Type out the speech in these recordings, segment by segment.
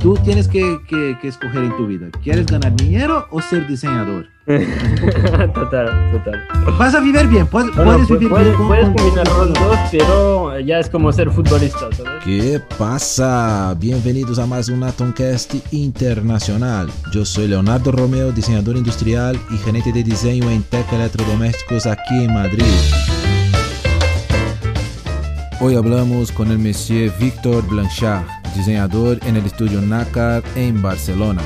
tú tienes que, que, que escoger en tu vida, ¿quieres ganar dinero o ser diseñador? total, total. Vas a vivir bien, puedes, No, puedes pu- vivir puedes, bien. con- puedes con- combinar los dos, pero ya es como ser futbolista, ¿sabes? ¿Qué pasa? Bienvenidos a más un Atomcast internacional. Yo soy Leonardo Romeo, diseñador industrial y gerente de diseño en Tech Electrodomésticos aquí en Madrid. Hoy hablamos con el monsieur Victor Blanchard, diseñador en el estudio NACAR en Barcelona.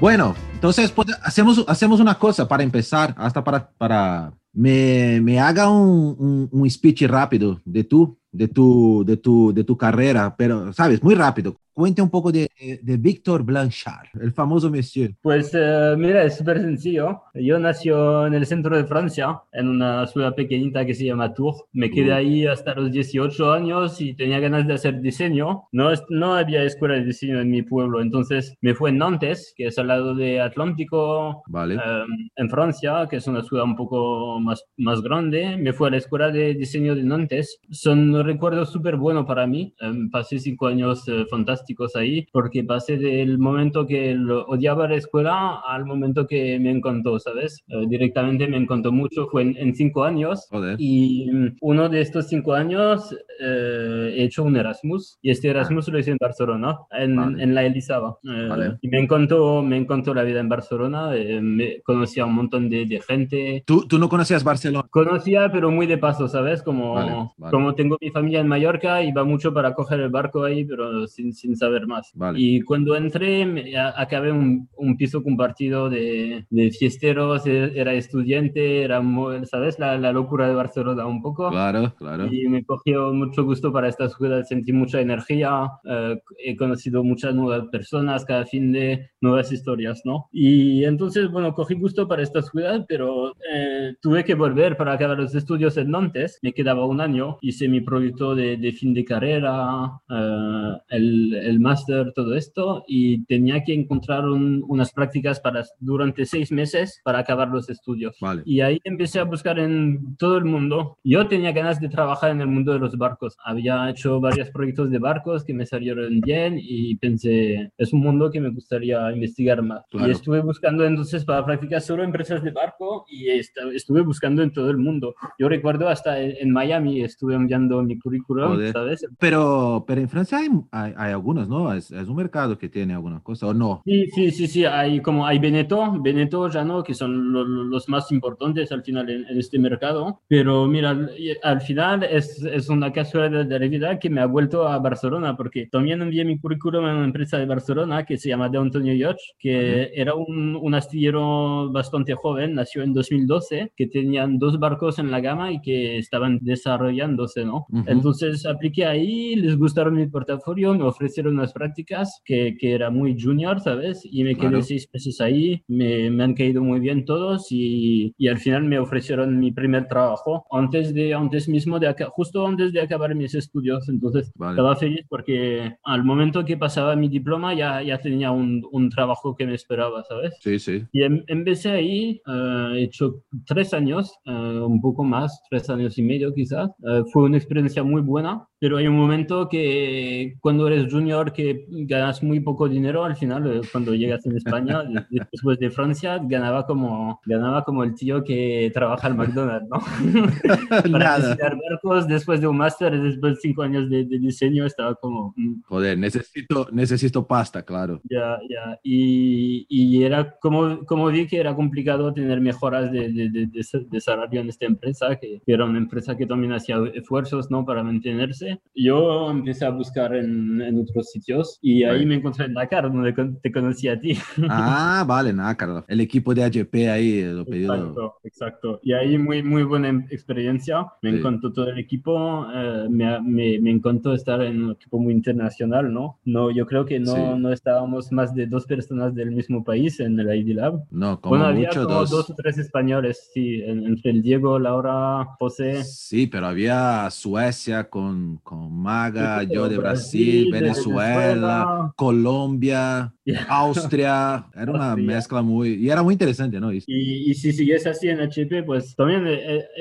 Bueno, entonces pues, hacemos, hacemos una cosa para empezar, hasta para, para me, me haga un, un, un speech rápido de tú, de tu, de tu, de tu carrera, pero, sabes, muy rápido. Cuente un poco de, de Víctor Blanchard, el famoso monsieur. Pues eh, mira, es súper sencillo. Yo nací en el centro de Francia, en una ciudad pequeñita que se llama Tours. Me quedé ahí hasta los 18 años y tenía ganas de hacer diseño. No, no había escuela de diseño en mi pueblo, entonces me fui en Nantes, que es al lado de Atlántico, Vale. eh, en Francia, que es una ciudad un poco más, más grande. Me fui a la escuela de diseño de Nantes. Son recuerdos súper buenos para mí. Eh, pasé cinco años eh, fantásticos ahí, porque pasé del momento que lo odiaba la escuela al momento que me encantó, ¿sabes? Eh, directamente me encantó mucho. Fue en, en cinco años. Joder. Y mm, uno de estos cinco años eh, he hecho un Erasmus y este Erasmus lo hice en Barcelona, en, Vale. en la Elisaba. Eh, Vale. Y me encantó, me encantó la vida en Barcelona, me conocí a un montón de, de gente. ¿Tú, tú no conocías Barcelona. Conocía, pero muy de paso, ¿sabes? Como, vale. como tengo mi familia en Mallorca, iba mucho para coger el barco ahí, pero sin, sin saber más. Vale. Y cuando entré, me- a- acabé un, un piso compartido de, de fiesteros, e- era estudiante, era, ¿sabes? La, la locura de Barcelona un poco. Claro, claro. Y me cogió mucho gusto para esta ciudad, sentí mucha energía, eh, he conocido muchas nuevas personas, cada fin de nuevas historias, ¿no? Y entonces, bueno, cogí gusto para esta ciudad, pero eh, tuve que volver para acabar los estudios en Nantes, me quedaba un año, hice mi proyecto de, de fin de carrera, eh, el, el máster, todo esto, y tenía que encontrar un- unas prácticas para, durante seis meses para acabar los estudios. Vale. Y ahí empecé a buscar en todo el mundo. Yo tenía ganas de trabajar en el mundo de los barcos. Había hecho varios proyectos de barcos que me salieron bien y pensé, es un mundo que me gustaría investigar más. Claro. Y estuve buscando entonces para practicar solo empresas de barco y estuve buscando en todo el mundo. Yo recuerdo hasta en, Miami estuve enviando mi currículum, Joder. ¿sabes? Pero, pero en Francia hay, hay, hay algunos, ¿no? Es, es un mercado que tiene alguna cosa, ¿o no? Sí, sí, sí, sí, hay como hay Beneto, Beneto ya no, que son lo- lo- los más importantes al final en, en este mercado, pero mira, al, final es, es una casualidad de la vida que me ha vuelto a Barcelona, porque también envié mi currículum a una empresa de Barcelona que se llama De Antonio Yacht, que era un, un astillero bastante joven, nació en 2012, que tenían dos barcos en la gama y que estaban desarrollándose, ¿no? Ujú. Entonces apliqué ahí, les gustaron mi portafolio, me ofrecieron unas prácticas que, que era muy junior, ¿sabes? Y me quedé Claro. seis meses ahí, me, me han caído muy bien todos y, y al final me ofrecieron mi primer trabajo antes de antes mismo de aca- justo antes de acabar mis estudios. Entonces Vale. estaba feliz porque al momento que pasaba mi diploma ya, ya tenía un, un trabajo que me esperaba, ¿sabes? Sí, sí. Y em- empecé ahí, eh, he hecho tres años, eh, un poco más, tres años y medio quizás. Eh, fue una experiencia muy buena, pero hay un momento que cuando eres junior que ganas muy poco dinero, al final, eh, cuando llegas en España, de- después de Francia, ganaba como, ganaba como el tío que trabaja al McDonald's, ¿no? Para diseñar barcos, después de un máster, después de cinco años de, de diseño, estaba como... mm, Joder, necesito, necesito pasta, claro. ya, ya. Y, y era como, como vi que era complicado tener mejoras de, de, de, de sa- de salario en esta empresa, que era una empresa que también hacía esfuerzos ¿no? para mantenerse. Yo empecé a buscar en, en otros sitios y ahí Right. me encontré en Dakar, donde te conocí a ti. Ah, vale, Carlos. El equipo de AGP ahí lo pedido. Exacto, exacto. Y ahí muy, muy buena em- experiencia. Me Sí. encantó todo el equipo. eh, me, me, me encantó estar en un equipo muy internacional, ¿no? no yo creo que no, Sí. no estábamos más de dos personas del mismo país en el ID Lab. No, como bueno, había mucho como dos. dos. o tres españoles, sí, en- entre el Diego, Laura, José. Sí, pero había Suecia con, con, con Maga, yo de Brasil, Venezuela, Colombia, Austria. Era una mezcla muy... Y era muy interesante, ¿no? Y, y, si sigues así en HP, pues también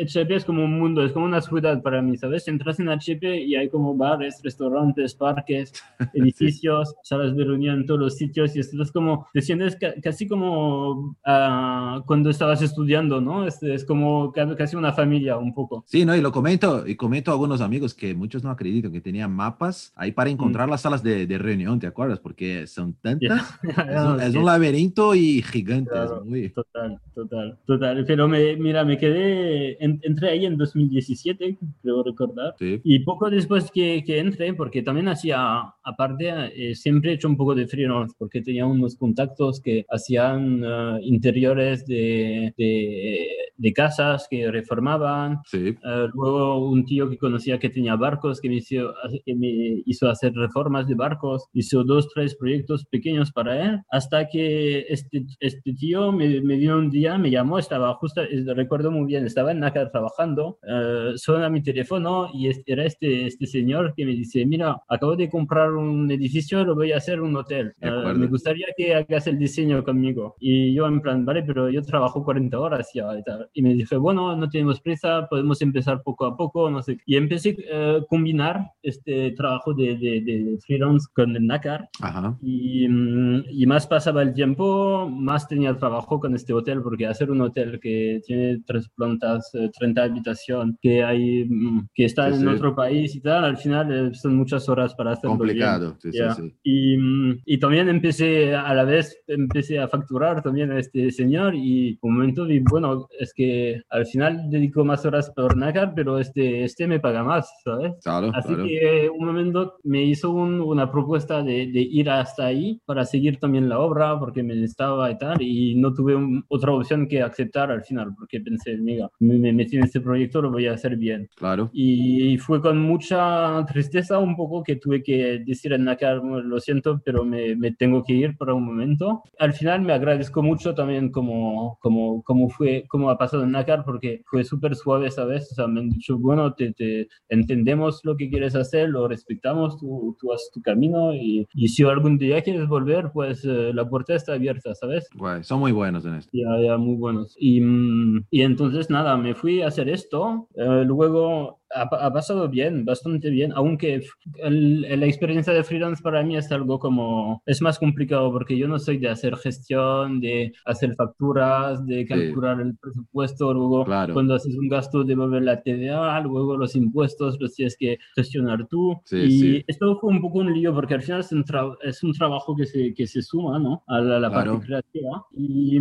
HP es como un mundo, es como una ciudad para mí, ¿sabes? Entras en HP y hay como bares, restaurantes, parques, edificios, salas de reunión en todos los sitios y esto es como, te sientes casi como uh, cuando estabas estudiando, ¿no? Es, es como casi una familia un poco. Sí, ¿no? Y lo comento, y comento a algunos amigos que muchos no acreditan que tenían mapas ahí para encontrar mm. las salas de, de, reunión, ¿te acuerdas? Porque son tantas, es, un, laberinto y gigante. muy... Total, total, total. Pero me, mira, me quedé, entré ahí en 2017, creo recordar, sí. y poco después que, que entré, porque también hacía, aparte, eh, siempre he hecho un poco de freelance, porque tenía unos contactos que hacían uh, interiores de, de, de, casas que reformaban. Sí. Uh, luego un tío que conocía que tenía barcos, que me, hizo, que me hizo hacer reformas de barcos, hizo dos, tres proyectos pequeños para él, hasta que este, este tío me, me vino un día, me llamó, estaba justo, recuerdo muy bien, estaba en NACA trabajando, uh, suena mi teléfono y era este, este señor que me dice, mira, acabo de comprar un edificio, lo voy a hacer un hotel. Uh, me gustaría que hagas el diseño conmigo. Y yo en plan, vale, pero yo trabajo 40 horas ya y tal. Y me dije, bueno, no tenemos prisa, podemos empezar poco a poco, no sé. Y empecé a uh, combinar este trabajo de, de, de, freelance con el NACAR. Ajá. Y, um, y, más pasaba el tiempo, más tenía trabajo con este hotel, porque hacer un hotel que tiene tres plantas, 30 eh, habitaciones, que, hay, mm, que está sí, en sí. otro país y tal, al final eh, son muchas horas para hacerlo complicado. Sí, yeah. sí, sí. Y, mm, y, también empecé a la vez, empecé a facturar también a este señor y un momento vi, bueno, es que al final dedico más horas por NACAR, pero este, este me paga más, ¿sabes? Claro, Así claro. que un momento me hizo un, una propuesta de, de, ir hasta ahí para seguir también la obra porque me estaba y tal y no tuve un, otra opción que aceptar al final porque pensé, mira, me, me metí en este proyecto, lo voy a hacer bien. Claro. Y fue con mucha tristeza un poco que tuve que decir en NACAR, lo siento, pero me, me, tengo que ir por un momento. Al final me agradezco mucho también como, como, como fue, como ha pasado en NACAR, porque fue súper suave esa vez. O sea, me han dicho, bueno, te, te, entendemos lo que quieres hacer, lo respetamos, tú, tú haces tu camino y, y, si algún día quieres volver, pues eh, la puerta está abierta, ¿sabes? Guay, son muy buenos en esto. Ya, ya, muy buenos. Y, mm, y entonces, nada, me fui a hacer esto. Eh, luego ha, ha, pasado bien, bastante bien, aunque el, la experiencia de freelance para mí es algo como, es más complicado porque yo no soy de hacer gestión, de hacer facturas, de calcular sí. el presupuesto, luego claro. cuando haces un gasto devolver la TVA, luego los impuestos los tienes que gestionar tú. Sí, y sí. esto fue un poco un lío porque al final es un, es un trabajo que se, que se suma ¿no? a la, la claro. parte creativa. Y,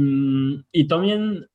y también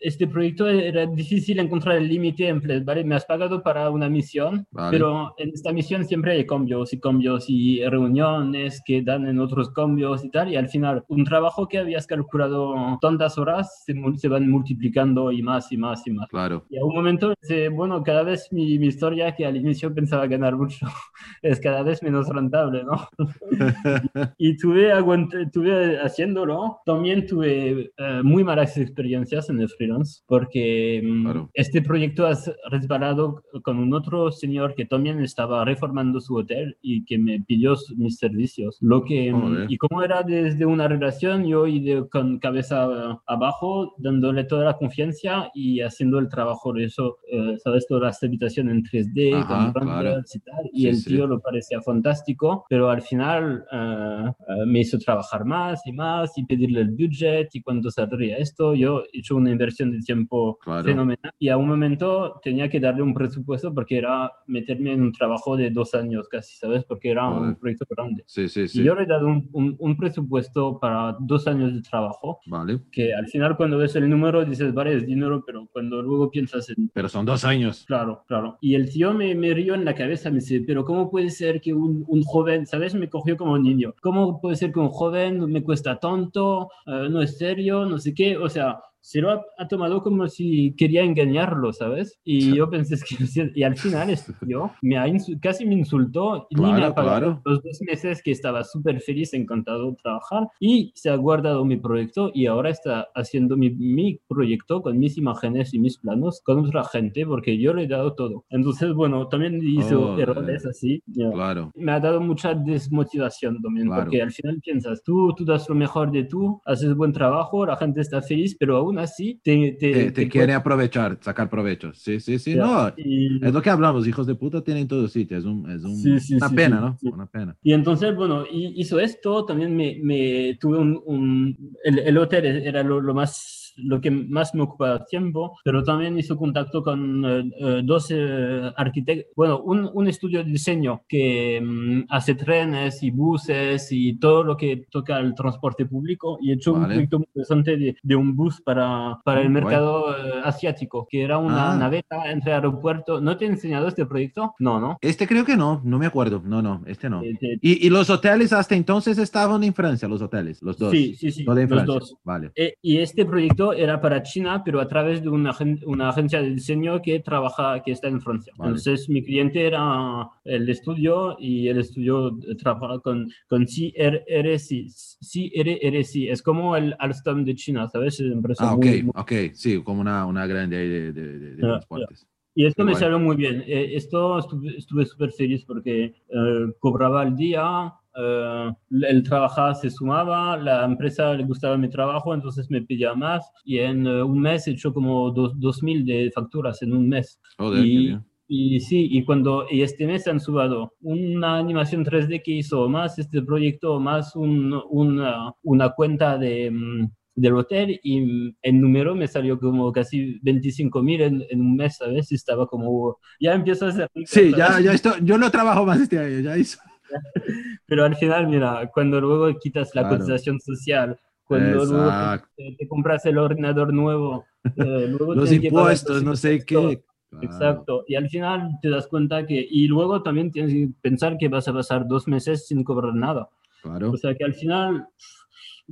este proyecto era difícil encontrar el límite en plan, ¿vale? Me has pagado para una misión, vale. pero en esta misión siempre hay cambios y cambios y reuniones que dan en otros cambios y tal, y al final un trabajo que habías calculado tantas horas se, se van multiplicando y más y más y más. Claro. Y a un momento, bueno, cada vez mi, mi historia que al inicio pensaba ganar mucho es cada vez menos rentable, ¿no? y tuve, aguante, tuve haciéndolo, también tuve uh, muy malas experiencias en el freelance porque claro. este proyecto ha resbalado con un otro señor que también estaba reformando su hotel y que me pidió mis servicios. Lo que, oh, y como era desde una relación, yo iba con cabeza abajo, dándole toda la confianza y haciendo el trabajo de eso, eh, sabes, toda la habitación en 3D, Ajá, con claro. y tal. Y Sí, el sí. tío lo parecía fantástico, pero al final uh, uh, me hizo trabajar más y más y pedirle el budget y cuánto saldría esto. Yo he hecho una inversión de tiempo Claro. fenomenal y a un momento tenía que darle un presupuesto porque era meterme en un trabajo de dos años casi, ¿sabes? Porque era Joder. un proyecto grande. Sí, sí, sí. Y yo le he dado un, un, un presupuesto para dos años de trabajo Vale. que al final cuando ves el número dices, vale, es dinero, pero cuando luego piensas en Pero son dos años. Claro, claro. Y el tío me, me rió en la cabeza, me dice, pero ¿cómo puede ser que un, un joven, ¿sabes? Me cogió como un niño. ¿Cómo puede ser que un joven me cuesta tonto, uh, no es serio, no sé qué? O sea, se lo ha, tomado como si quería engañarlo, ¿sabes? Y yo pensé que y al final yo me ha casi me insultó y ni me ha pagado los dos meses que estaba súper feliz, encantado de trabajar y se ha guardado mi proyecto y ahora está haciendo mi, mi proyecto con mis imágenes y mis planos con otra gente porque yo le he dado todo. Entonces, bueno, también hizo oh, errores así. Claro. Me ha dado mucha desmotivación también porque al final piensas, tú, tú das lo mejor de tú, haces buen trabajo, la gente está feliz, pero aún así te, te, te, quiere aprovechar, sacar provecho. Sí, sí, sí, no. Es lo que hablamos, hijos de puta tienen todo sitio, es, un, es un, una pena, ¿no? Una pena. Y entonces, bueno, hizo esto, también me, me tuve un, un el, el, hotel era lo, lo más lo que más me ocupaba tiempo, pero también hizo contacto con eh, eh, dos eh, arquitectos, bueno, un, un, estudio de diseño que mm, hace trenes y buses y todo lo que toca el transporte público y he hecho un proyecto muy interesante de, de, un bus para, para el mercado asiático, que era una ah. naveta entre aeropuertos. ¿No te he enseñado este proyecto? No, ¿no? Este creo que no, no me acuerdo, no, no, este no. ¿Y, y, los hoteles hasta entonces estaban en Francia, los hoteles, los dos. Sí, sí, sí, los dos. Vale. y este proyecto era para China, pero a través de una, una agencia de diseño que trabaja, que está en Francia. Entonces, mi cliente era el estudio y el estudio trabaja con, con CRRC. CRRC es como el Alstom de China, ¿sabes? ah, ok, ok, sí, como una, una grande de, de, de, transportes. Y esto me salió muy bien. Eh, esto estuve súper feliz porque eh, cobraba al día, eh, el trabajador se sumaba, la empresa le gustaba mi trabajo, entonces me pedía más y en eh, un mes he hecho como dos, 2.000 de facturas en un mes. y, y, sí, y cuando y este mes han subido una animación 3D que hizo, más este proyecto, más un, una, una cuenta de, mm, del hotel y el número me salió como casi 25 mil en, en, un mes, ¿sabes? Y estaba como, ya empiezo a hacer... Sí, ya, ya esto, yo no trabajo más este año, ya hizo. Pero al final, mira, cuando luego quitas la cotización social, cuando luego te, compras el ordenador nuevo, eh, luego los impuestos, no sé qué. Exacto. Y al final te das cuenta que, y luego también tienes que pensar que vas a pasar dos meses sin cobrar nada. Claro. O sea que al final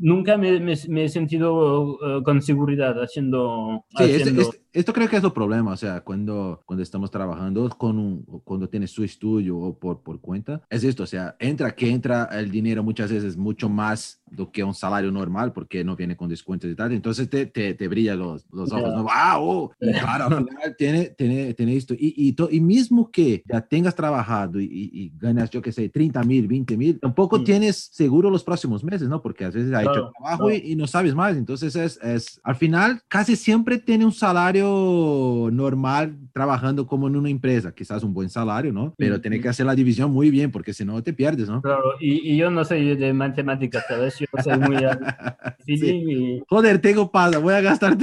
nunca me, me, he sentido uh, con seguridad haciendo... Sí, haciendo esto creo que es el problema, o sea, cuando, cuando estamos trabajando con un, cuando tienes su estudio o por, por cuenta, es esto, o sea, entra que entra el dinero muchas veces mucho más do que un salario normal porque no viene con descuentos y tal, entonces te, te, te brilla los, los ojos, ¿no? ¡Wow! Claro, al final tiene, tiene, tiene esto. Y, y, to, y, mismo que ya tengas trabajado y, y, ganas, yo qué sé, 30 mil, 20 mil, tampoco tienes seguro los próximos meses, ¿no? Porque a veces ha hecho trabajo y, no sabes más, entonces es, es, al final casi siempre tiene un salario normal trabajando como en una empresa, quizás un buen salario, ¿no? Pero tiene que hacer la división muy bien porque si no te pierdes, ¿no? Claro, y, yo no soy de matemáticas, ¿sabes? Yo soy muy... sí. Joder, tengo pasa, voy a gastar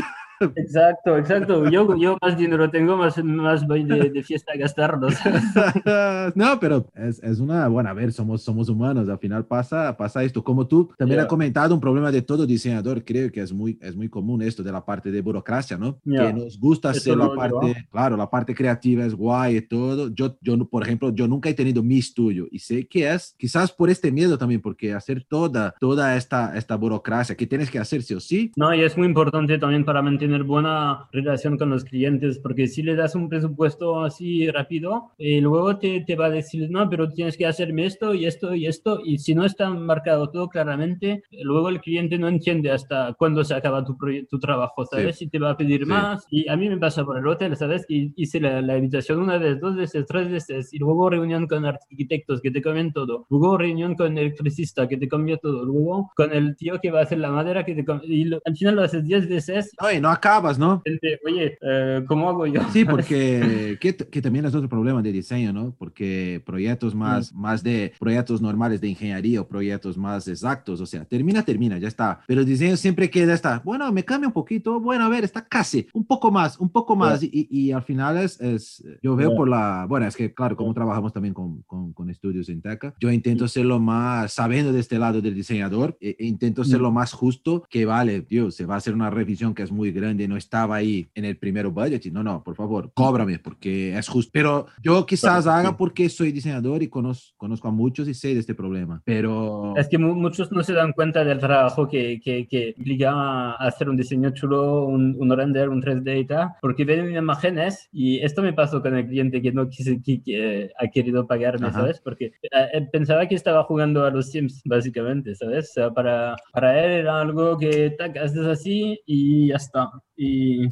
Exacto, exacto. Yo, yo más dinero tengo, más, más voy de, fiesta a gastarlos. no, pero es, es, una, bueno, a ver, somos, somos humanos, al final pasa, pasa esto. Como tú también has comentado, un problema de todo diseñador, creo que es muy, es muy común esto de la parte de burocracia, ¿no? Que nos gusta hacer la parte, claro, la parte creativa es guay y todo. Yo, yo, por ejemplo, yo nunca he tenido mi estudio y sé que es quizás por este miedo también, porque hacer toda, toda esta, esta burocracia que tienes que hacer sí o sí. No, y es muy importante también para mantener tener buena relación con los clientes, porque si le das un presupuesto así rápido, eh, luego te, te, va a decir, no, pero tienes que hacerme esto y esto y esto, y si no está marcado todo claramente, luego el cliente no entiende hasta cuándo se acaba tu, tu trabajo, ¿sabes? Y te va a pedir más. Y a mí me pasa por el hotel, ¿sabes? Y hice la, la, invitación una vez, dos veces, tres veces, y luego reunión con arquitectos que te cambian todo, luego reunión con el electricista que te cambia todo, luego con el tío que va a hacer la madera que te cambia, y al final lo haces diez veces. No acabas, ¿no? Oye, eh, ¿cómo hago yo? Sí, porque que, que, también es otro problema de diseño, ¿no? Porque proyectos más, más de proyectos normales de ingeniería o proyectos más exactos, o sea, termina, termina, ya está. Pero el diseño siempre queda, está, bueno, me cambia un poquito, bueno, a ver, está casi, un poco más, un poco más, y, y, al final es, es yo veo por la, bueno, es que claro, como trabajamos también con, con, con estudios en TECA, yo intento ser lo más, sabiendo de este lado del diseñador, e, e intento ser lo más justo que vale, tío, se va a hacer una revisión que es muy grande, no estaba ahí en el primero budget, no, no, por favor, cóbrame porque es justo. Pero yo quizás haga porque soy diseñador y conozco, conozco a muchos y sé de este problema, pero... Es que muchos no se dan cuenta del trabajo que, que, que implica hacer un diseño chulo, un, un, render, un 3D y tal, porque ven imágenes y esto me pasó con el cliente que no quise, que, ha querido pagarme, ¿sabes? Porque eh, pensaba que estaba jugando a los Sims, básicamente, ¿sabes? O sea, para, para él era algo que tac, haces así y ya está. Y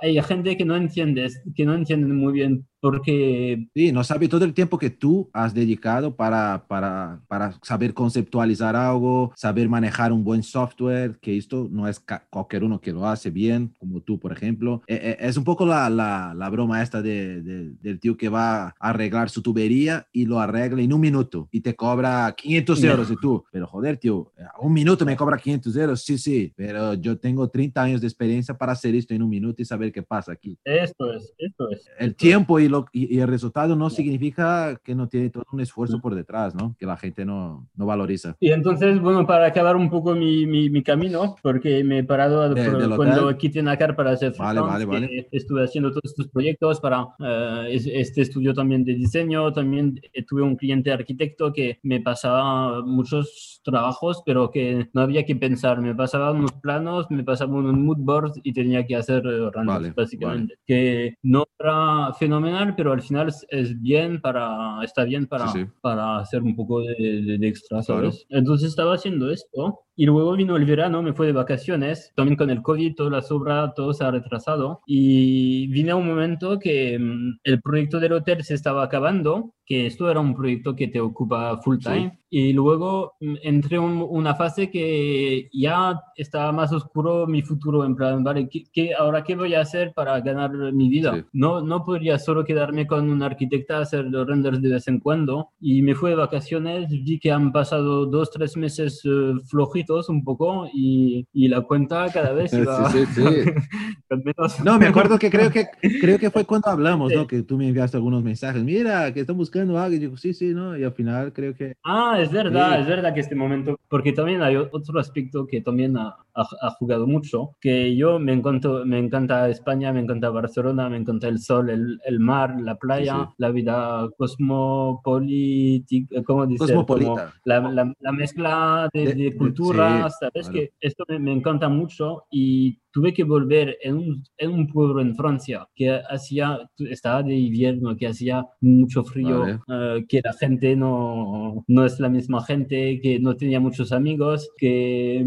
hay gente que no entiende, que no entiende muy bien porque... Sí, no sabe todo el tiempo que tú has dedicado para, para, para saber conceptualizar algo, saber manejar un buen software, que esto no es cualquier uno que lo hace bien, como tú, por ejemplo. Eh, eh, es un poco la, la, la broma esta de, del tío que va a arreglar su tubería y lo arregla en un minuto y te cobra 500 euros y tú, pero joder, tío, un minuto me cobra 500 euros, sí, sí, pero yo tengo 30 años de experiencia para hacer esto en un minuto y saber qué pasa aquí. Esto es, esto es. El tiempo y y, el resultado no significa que no tiene todo un esfuerzo por detrás, ¿no? Que la gente no, no valoriza. Y entonces, bueno, para acabar un poco mi, mi, camino, porque me he parado cuando quité Nakar para hacer vale, vale, vale. estuve haciendo todos estos proyectos para eh, este estudio también de diseño, también tuve un cliente arquitecto que me pasaba muchos trabajos, pero que no había que pensar, me pasaba unos planos, me pasaba un mood board y tenía que hacer eh, renders, básicamente, que no era fenomenal, pero al final es, bien para, está bien para, para hacer un poco de, de, extra, ¿sabes? Entonces estaba haciendo esto y luego vino el verano, me fue de vacaciones, también con el COVID, toda la sobra, todo se ha retrasado. Y vino un momento que mm, el proyecto del hotel se estaba acabando, que esto era un proyecto que te ocupa full time. Y luego mm, entré en una fase que ya estaba más oscuro mi futuro, en plan, vale, ¿qué, ahora qué voy a hacer para ganar mi vida? No, no podría solo quedarme con un arquitecta a hacer los renders de vez en cuando. Y me fue de vacaciones, vi que han pasado dos, tres meses eh, flojitos un poco y, y la cuenta cada vez iba sí, sí, sí. No, me acuerdo que creo que creo que fue cuando hablamos, ¿no? Que tú me enviaste algunos mensajes, mira, que están buscando algo, y yo, sí, sí, ¿no? Y al final creo que... Ah, es verdad, es verdad que este momento, porque también hay otro aspecto que también ha, ha, jugado mucho, que yo me, encanto, me encanta España, me encanta Barcelona, me encanta el sol, el, el mar, la playa, la vida cosmopolítica, ¿cómo dice? Cosmopolita. la, la, la, mezcla de, de cultura, ¿sabes? Que esto me, me encanta mucho y tuve que volver en un, en un, pueblo en Francia que hacía, estaba de invierno, que hacía mucho frío, eh, que la gente no, no es la misma gente, que no tenía muchos amigos, que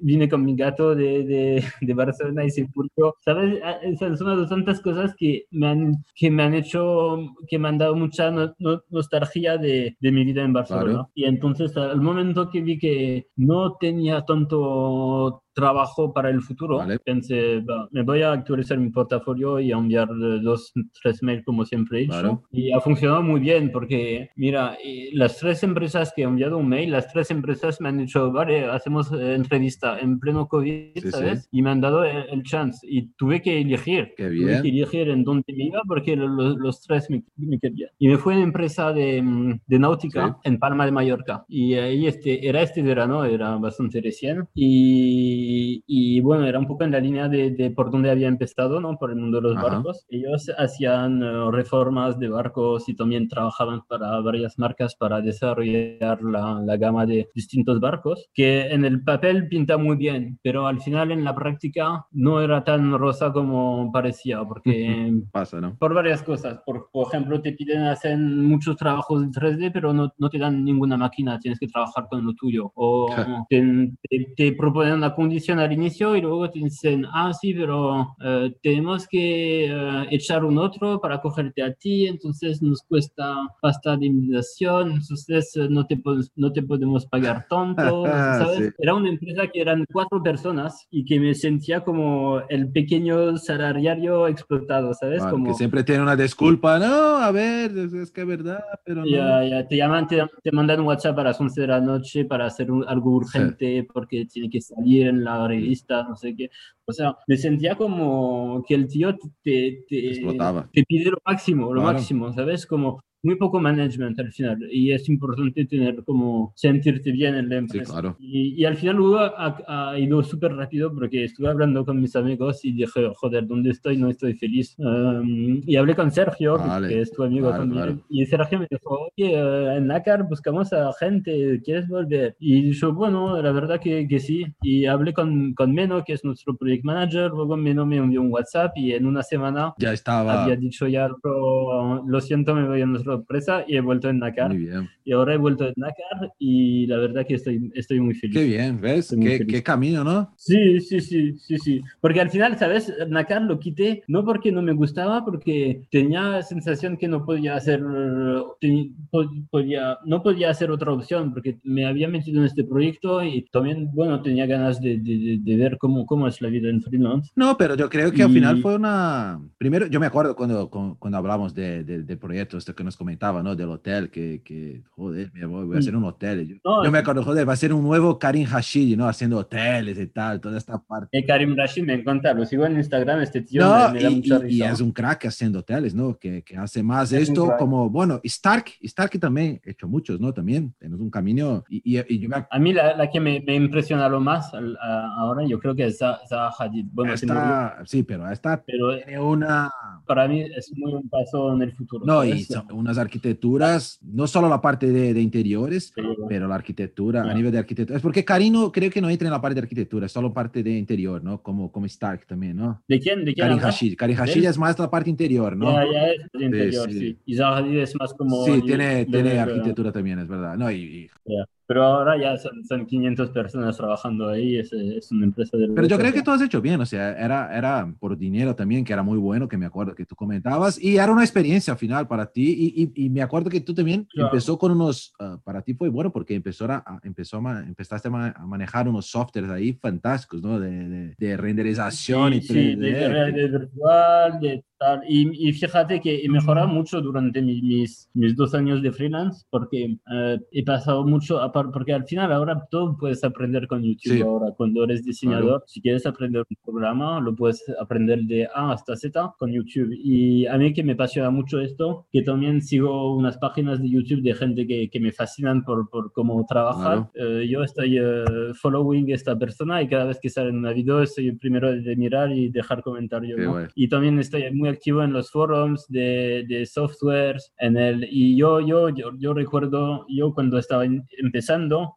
vine con mi gato de, de, de Barcelona y se purió. ¿Sabes? Ah, son tantas cosas que me han, que me han hecho, que me han dado mucha nostalgia de, de, mi vida en Barcelona. Y entonces, al momento que vi que no tenía tanto trabajo para el futuro. Pensé, me voy a actualizar mi portafolio y a enviar dos, tres mails como siempre he hecho. Y ha funcionado muy bien porque, mira, las tres empresas que he enviado un mail, las tres empresas me han dicho, vale, hacemos eh, entrevista en pleno COVID, ¿sabes? Y me han dado el, chance y tuve que elegir. Qué bien. Tuve que elegir en dónde me iba porque los, los tres me, querían. Y me fue a una empresa de, de náutica en Palma de Mallorca. Y ahí este, era este verano, era bastante recién. Y y, bueno, era un poco en la línea de, por donde había empezado, ¿no? Por el mundo de los barcos. Ellos hacían eh, reformas de barcos y también trabajaban para varias marcas para desarrollar la, la, gama de distintos barcos, que en el papel pinta muy bien, pero al final en la práctica no era tan rosa como parecía, porque... Pasa, ¿no? Por varias cosas. Por, por ejemplo, te piden hacer muchos trabajos en 3D, pero no, no te dan ninguna máquina, tienes que trabajar con lo tuyo. O te, te, te proponen una condición al inicio y luego te dicen, ah, sí, pero eh, tenemos que eh, echar un otro para cogerte a ti, entonces nos cuesta pasta de indemnización, entonces eh, no te, no te podemos pagar tanto, ¿sabes? Era una empresa que eran cuatro personas y que me sentía como el pequeño salariario explotado, ¿sabes? como... Que siempre tiene una disculpa, no, a ver, es, que es verdad, pero ya, Ya, te llaman, te, te, mandan un WhatsApp a las 11 de la noche para hacer algo urgente porque tiene que salir en en la revista, no sé qué. O sea, me sentía como que el tío te, te, te pide lo máximo, lo máximo, ¿sabes? Como muy poco management al final y es importante tener como sentirte bien en la empresa. claro. y, y, al final luego ha, ido súper rápido porque estuve hablando con mis amigos y dije, joder, ¿dónde estoy? No estoy feliz. Um, y hablé con Sergio, que es tu amigo también, y Sergio me dijo, oye, uh, en NACAR buscamos a gente, ¿quieres volver? Y yo, bueno, la verdad que, que sí. Y hablé con, con Meno, que es nuestro project manager, luego Meno me envió un WhatsApp y en una semana ya estaba. había dicho ya, lo siento, me voy a nuestro sorpresa y he vuelto en Dakar. Muy bien. Y ahora he vuelto en Dakar y la verdad que estoy, estoy muy feliz. Qué bien, ¿ves? Qué, qué, camino, ¿no? Sí, sí, sí, sí, sí. Porque al final, ¿sabes? Dakar lo quité no porque no me gustaba, porque tenía sensación que no podía hacer, podía, no podía hacer otra opción, porque me había metido en este proyecto y también, bueno, tenía ganas de, de, de ver cómo, cómo es la vida en freelance. No, pero yo creo que al final fue una... Primero, yo me acuerdo cuando, cuando, hablamos de, del proyecto este que nos comentaba, ¿no? Del hotel, que, que joder, voy a hacer un hotel. Yo, yo, me acuerdo, joder, va a ser un nuevo Karim Rashid, ¿no? Haciendo hoteles y tal, toda esta parte. El Karim Rashid me encanta, lo sigo en Instagram, este tío no, me, da y, mucha risa. Y es un crack haciendo hoteles, ¿no? Que, que hace más es esto como, bueno, Stark, Stark también, he hecho muchos, ¿no? También, tenemos un camino. Y, y, yo me... A mí la, la que me, me, impresiona lo más ahora, yo creo que es Zaha Hadid. Bueno, está, sí, pero esta pero tiene una... Para mí es muy un paso en el futuro. No, y son unas arquitecturas, no solo la parte de, de interiores, pero la arquitectura, a nivel de arquitectura. Es porque Karino creo que no entra en la parte de arquitectura, es solo parte de interior, ¿no? Como, como Stark también, ¿no? ¿De quién? ¿De quién? Karim Hashid. Hashid es más la parte interior, ¿no? Ya, ya es de interior, sí. sí. Y es más como... Sí, tiene, tiene arquitectura también, es verdad. No, y, y... Pero ahora ya son, son 500 personas trabajando ahí, es, es una empresa de... Pero yo creo que tú has hecho bien, o sea, era, era por dinero también, que era muy bueno, que me acuerdo que tú comentabas, y era una experiencia final para ti, y, y, y me acuerdo que tú también claro. empezó con unos, uh, para ti fue bueno porque empezó a, empezó a, empezaste a, manejar unos softwares ahí fantásticos, ¿no? De, de, de renderización sí, y 3D. Sí, de realidad virtual, de y, y, fíjate que he mejorado mucho durante mis, mis dos años de freelance porque uh, he pasado mucho, porque al final ahora todo puedes aprender con YouTube. Sí. Ahora, cuando eres diseñador, claro. si quieres aprender un programa, lo puedes aprender de A hasta Z con YouTube. Y a mí que me apasiona mucho esto, que también sigo unas páginas de YouTube de gente que, que me fascinan por, por cómo trabaja. Claro. Uh, yo estoy uh, following esta persona y cada vez que sale un video soy el primero de mirar y dejar comentarios. ¿no? Bueno. Y también estoy muy activo en los foros de, de softwares, en el, y yo, yo, yo, yo recuerdo, yo cuando estaba in,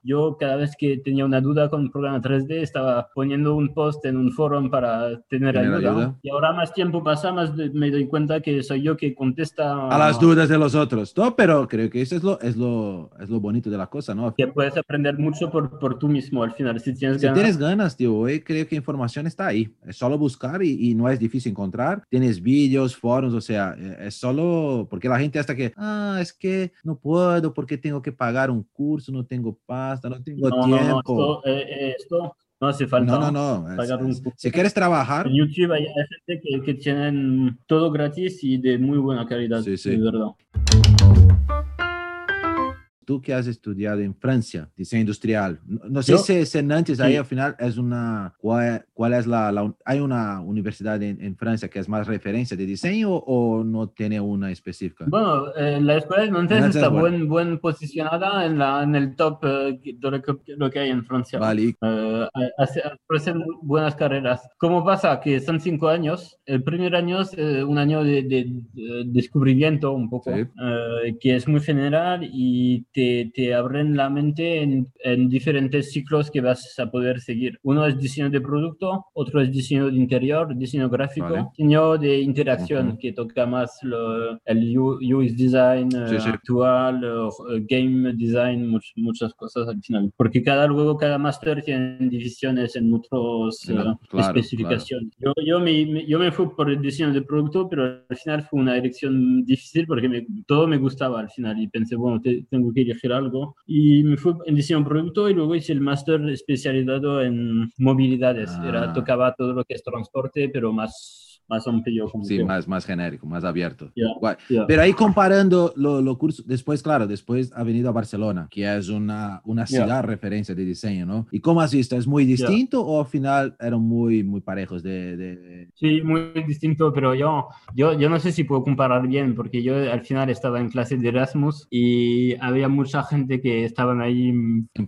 yo cada vez que tenía una duda con un programa 3D, estaba poniendo un post en un foro para tener ayuda. ayuda. Y ahora más tiempo pasa, más me doy cuenta que soy yo que contesta a las dudas de los otros. No, pero creo que eso es lo, es lo, es lo bonito de la cosa, ¿no? Que puedes aprender mucho por, por tú mismo al final. Si tienes si ganas. tienes ganas, tío, hoy creo que información está ahí. Es solo buscar y, y no es difícil encontrar. Tienes vídeos, foros, o sea, eh, es solo porque la gente hasta que, ah, es que no puedo porque tengo que pagar un curso, no tengo pasta, no tengo no, tiempo. No, esto, eh, esto, no hace falta no, no, no. pagar un. Si quieres trabajar. En YouTube hay, hay gente que, que, tienen todo gratis y de muy buena calidad, sí, sí. de verdad tú que has estudiado en Francia, diseño industrial, no, sé Yo, si, si antes sí. ahí al final es una, ¿cuál, cuál es la, la, hay una universidad en, en, Francia que es más referencia de diseño o no tiene una específica? Bueno, eh, la escuela de Nantes Nantes está bueno. buen, buen posicionada en, la, en el top eh, de lo que, lo que, hay en Francia. Vale. Eh, hace, ofrecen buenas carreras. ¿Cómo pasa? Que son cinco años. El primer año es eh, un año de, de, de, descubrimiento un poco, sí. Eh, que es muy general y te, te abren la mente en, en, diferentes ciclos que vas a poder seguir. Uno es diseño de producto, otro es diseño de interior, diseño gráfico, vale. diseño de interacción, uh -huh. que toca más lo, el UX design sí, sí. actual, game design, much, muchas cosas al final. Porque cada luego, cada máster tiene divisiones en otras sí, uh, claro, especificaciones. Claro. Yo, yo, me, yo me fui por el diseño de producto, pero al final fue una elección difícil porque me, todo me gustaba al final y pensé, bueno, te, tengo que elegir algo. Y me fui en diseño de producto y luego hice el máster especializado en movilidades. Ah. Era, tocaba todo lo que es transporte, pero más más amplio. Como Sí, que- más, más genérico, más abierto. Guay. ya. Pero ahí comparando los lo cursos, después, claro, después ha venido a Barcelona, que es una, una ciudad referencia de diseño, ¿no? ¿Y cómo has visto? ¿Es muy distinto o al final eran muy, muy parejos de... de- Sí, muy distinto, pero yo, yo, yo no sé si puedo comparar bien, porque yo al final estaba en clase de Erasmus y había mucha gente que estaban ahí, mm, en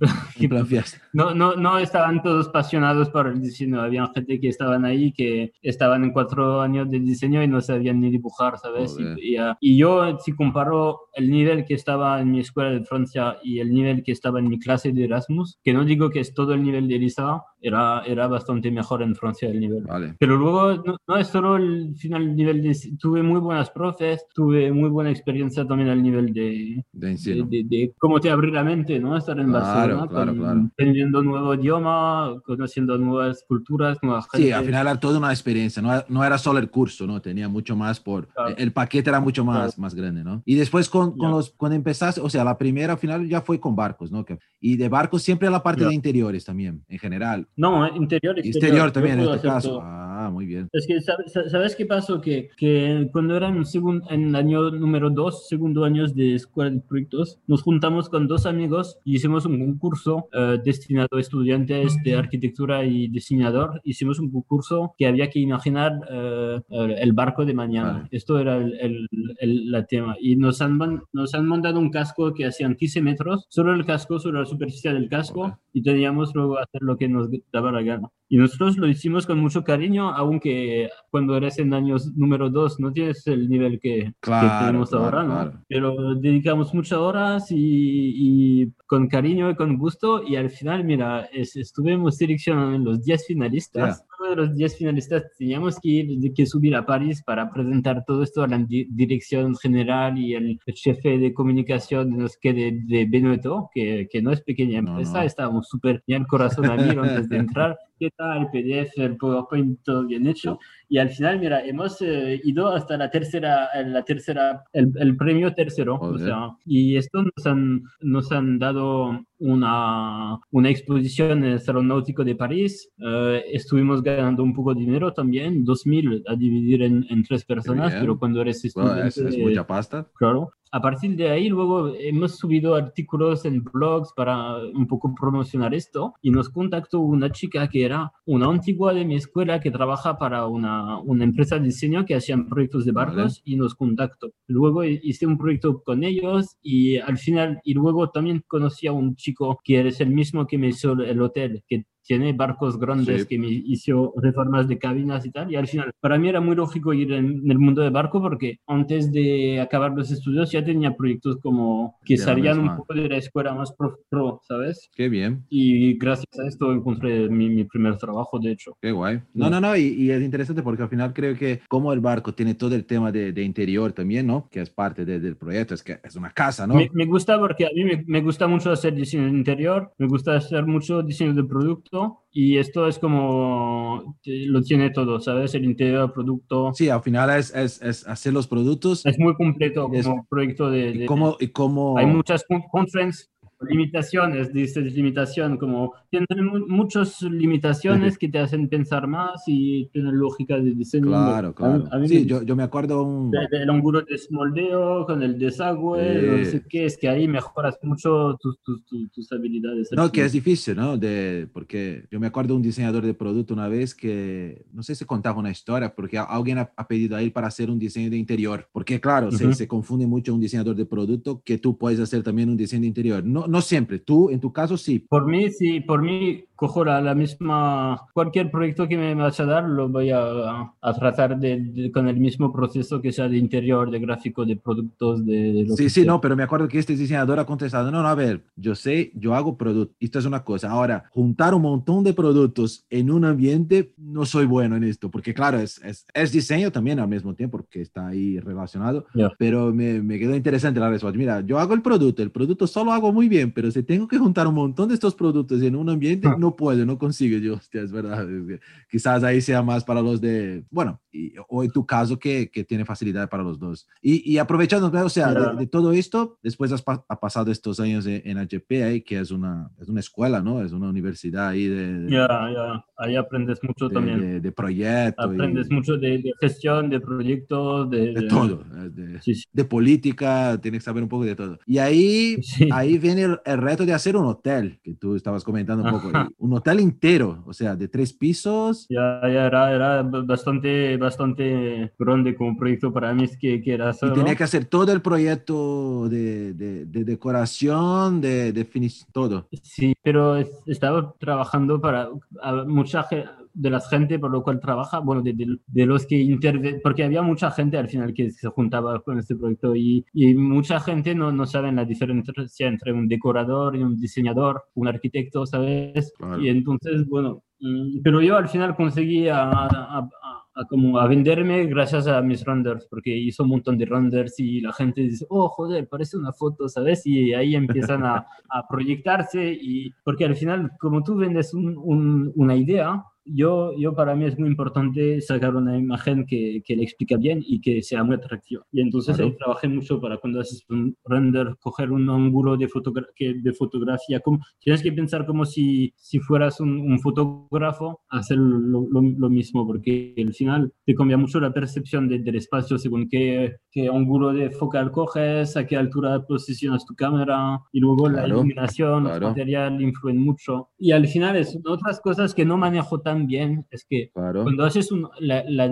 plan fiesta? no, no, no estaban todos apasionados por el diseño, había gente que estaban ahí que estaban en cuatro años de diseño y no sabían ni dibujar, ¿sabes? Y, y, ah, y yo, si comparo el nivel que estaba en mi escuela de Francia y el nivel que estaba en mi clase de Erasmus, que no digo que es todo el nivel de Elisa, era, era bastante mejor en Francia el nivel. Vale. Pero luego no, no es solo el final nivel de... Tuve muy buenas profes, tuve muy buena experiencia también al nivel de, De de, de- de cómo te abrir la mente, ¿no? Estar en Claro, Barcelona, claro, con- claro. aprendiendo un nuevo idioma, conociendo nuevas culturas, nueva gente. Sí, al final era toda una experiencia, no, no era solo el curso, ¿no? Tenía mucho más por... Claro. El paquete era mucho más, Claro. más grande, ¿no? Y después con, con Ya. los, cuando empezaste, o sea, la primera al final ya fue con barcos, ¿no? Que- Y de barcos siempre la parte Ya. de interiores también, en general. No, interior, exterior. Exterior también en este caso. todo. Ah, muy bien. Es que, ¿sabes, qué pasó? Que, que cuando era en, segun- en el año número 2, segundo año de escuela de proyectos, nos juntamos con dos amigos y hicimos un concurso eh, destinado a estudiantes de arquitectura y diseñador. Hicimos un concurso que había que imaginar eh, el barco de mañana. Vale. Esto era el, el, el- la tema. Y nos han, nos han mandado un casco que hacían 15 metros, solo el casco, sobre la superficie del casco, Ok. y teníamos luego hacer lo que nos daba la gana. Y nosotros lo hicimos con mucho cariño, aunque cuando eres en años número 2 no tienes el nivel que, que Claro, tenemos claro, ahora, ¿no? claro. Pero dedicamos muchas horas y, y con cariño y con gusto y al final, mira, es- estuvimos seleccionando en los 10 finalistas. Uno de los 10 finalistas teníamos que ir, que subir a París para presentar todo esto a la di- dirección general y el, jefe de comunicación de, de, de Benetton, que, que no es pequeña No, empresa, no. estábamos súper bien corazón a mí antes de entrar. ¿Qué tal? El PDF, el PowerPoint, todo bien hecho. Y al final, mira, hemos eh, ido hasta la tercera, la tercera, el, el premio tercero. O sea, y esto nos han, nos han dado una, una exposición en el Salón Náutico de París. Eh, estuvimos ganando un poco de dinero también, 2.000 a dividir en, en tres personas, pero cuando eres Bueno, estudiante... es, es mucha pasta. Claro. A partir de ahí, luego hemos subido artículos en blogs para un poco promocionar esto y nos contactó una chica que era una antigua de mi escuela que trabaja para una, una empresa de diseño que hacían proyectos de barcos y nos contactó. Luego hice un proyecto con ellos y al final, y luego también conocí a un chico que es el mismo que me hizo el hotel, que tiene barcos grandes Sí. que me hizo reformas de cabinas y tal. Y al final, para mí era muy lógico ir en, el mundo de barco porque antes de acabar los estudios ya tenía proyectos como que salían un poco de la escuela más pro, pro, ¿sabes? Qué bien. Y gracias a esto encontré mi, mi primer trabajo, de hecho. Qué guay. No, no, no, y, y es interesante porque al final creo que como el barco tiene todo el tema de, de interior también, ¿no? Que es parte de- del proyecto, es que es una casa, ¿no? Me, me gusta porque a mí me, me gusta mucho hacer diseño de interior, me gusta hacer mucho diseño de producto y esto es como te- lo tiene todo, ¿sabes? El interior, el producto. Sí, al final es, es, es hacer los productos Es muy completo Es- como proyecto de... y de- cómo, y cómo Hay muchas con- constraints, limitaciones, dices limitación, como tienen mu- muchas limitaciones que te hacen pensar más y tienen lógica de diseño. Claro, A claro. a mí Sí, yo, yo me acuerdo un... de- del ángulo de moldeo con el desagüe, Sí. no sé qué, es que ahí mejoras mucho tus, tus, tus, tus habilidades. No, que es difícil, ¿no? De, porque yo me acuerdo un diseñador de producto una vez que, no sé si contaba una historia, porque a- alguien ha, ha pedido a él para hacer un diseño de interior. Porque claro, se, Ujú. se confunde mucho un diseñador de producto que tú puedes hacer también un diseño de interior. No, no siempre, tú en tu caso sí. Por mí, sí, por mí cojo la, la misma, cualquier proyecto que me vaya a dar lo voy a, a tratar de, de- con el mismo proceso que sea de interior, de gráfico, de productos, de, de lo Sí, que sí, sea. no, pero me acuerdo que este diseñador ha contestado, no, no, a ver, yo sé, yo hago producto, esto es una cosa. Ahora, juntar un montón de productos en un ambiente, no soy bueno en esto, porque claro, es, es, es diseño también al mismo tiempo, porque está ahí relacionado, Ya. pero me, me quedó interesante la respuesta. Mira, yo hago el producto, el producto solo hago muy bien, pero si tengo que juntar un montón de estos productos en un ambiente, no no puedo, no consigo. Yo, hostia, es verdad. Quizás ahí sea más para los de, bueno, y, o en tu caso que, que tiene facilidad para los dos. Y, y aprovechando, o sea, de, todo esto, después has ha pasado estos años en, HP ahí, que es una, es una escuela, ¿no? Es una universidad ahí de... Ya, ya, ahí aprendes mucho también. De, proyectos. Aprendes mucho de, gestión, de proyectos, de... De todo, de, de política, tienes que saber un poco de todo. Y ahí, ahí viene el, reto de hacer un hotel, que tú estabas comentando un poco. Un hotel entero, o sea, de tres pisos. Ya, ya era, era bastante, bastante grande como proyecto para mí, es que, que era solo... Y tenía que hacer todo el proyecto de, de, de decoración, de definición, todo. Sí, pero estaba trabajando para mucha gente de la gente por lo cual trabaja, bueno, de, de, los que intervienen, porque había mucha gente al final que se juntaba con este proyecto y, y mucha gente no, no sabe la diferencia entre un decorador y un diseñador, un arquitecto, ¿sabes? Y entonces, bueno, mm, pero yo al final conseguí a, a, como a venderme gracias a mis renders, porque hizo un montón de renders y la gente dice, oh, joder, parece una foto, ¿sabes? Y ahí empiezan a, a proyectarse y porque al final, como tú vendes un, una idea, yo, yo para mí es muy importante sacar una imagen que, que le explica bien y que sea muy atractiva. Y entonces ahí trabajé mucho para cuando haces un render, coger un ángulo de, de fotografía. Como, tienes que pensar como si, si fueras un, un fotógrafo, hacer lo, lo, mismo, porque al final te cambia mucho la percepción del espacio según qué, qué, ángulo de focal coges, a qué altura posicionas tu cámara y luego la iluminación, el material influyen mucho. Y al final es otras cosas que no manejo tan bien es que cuando haces un, la, la,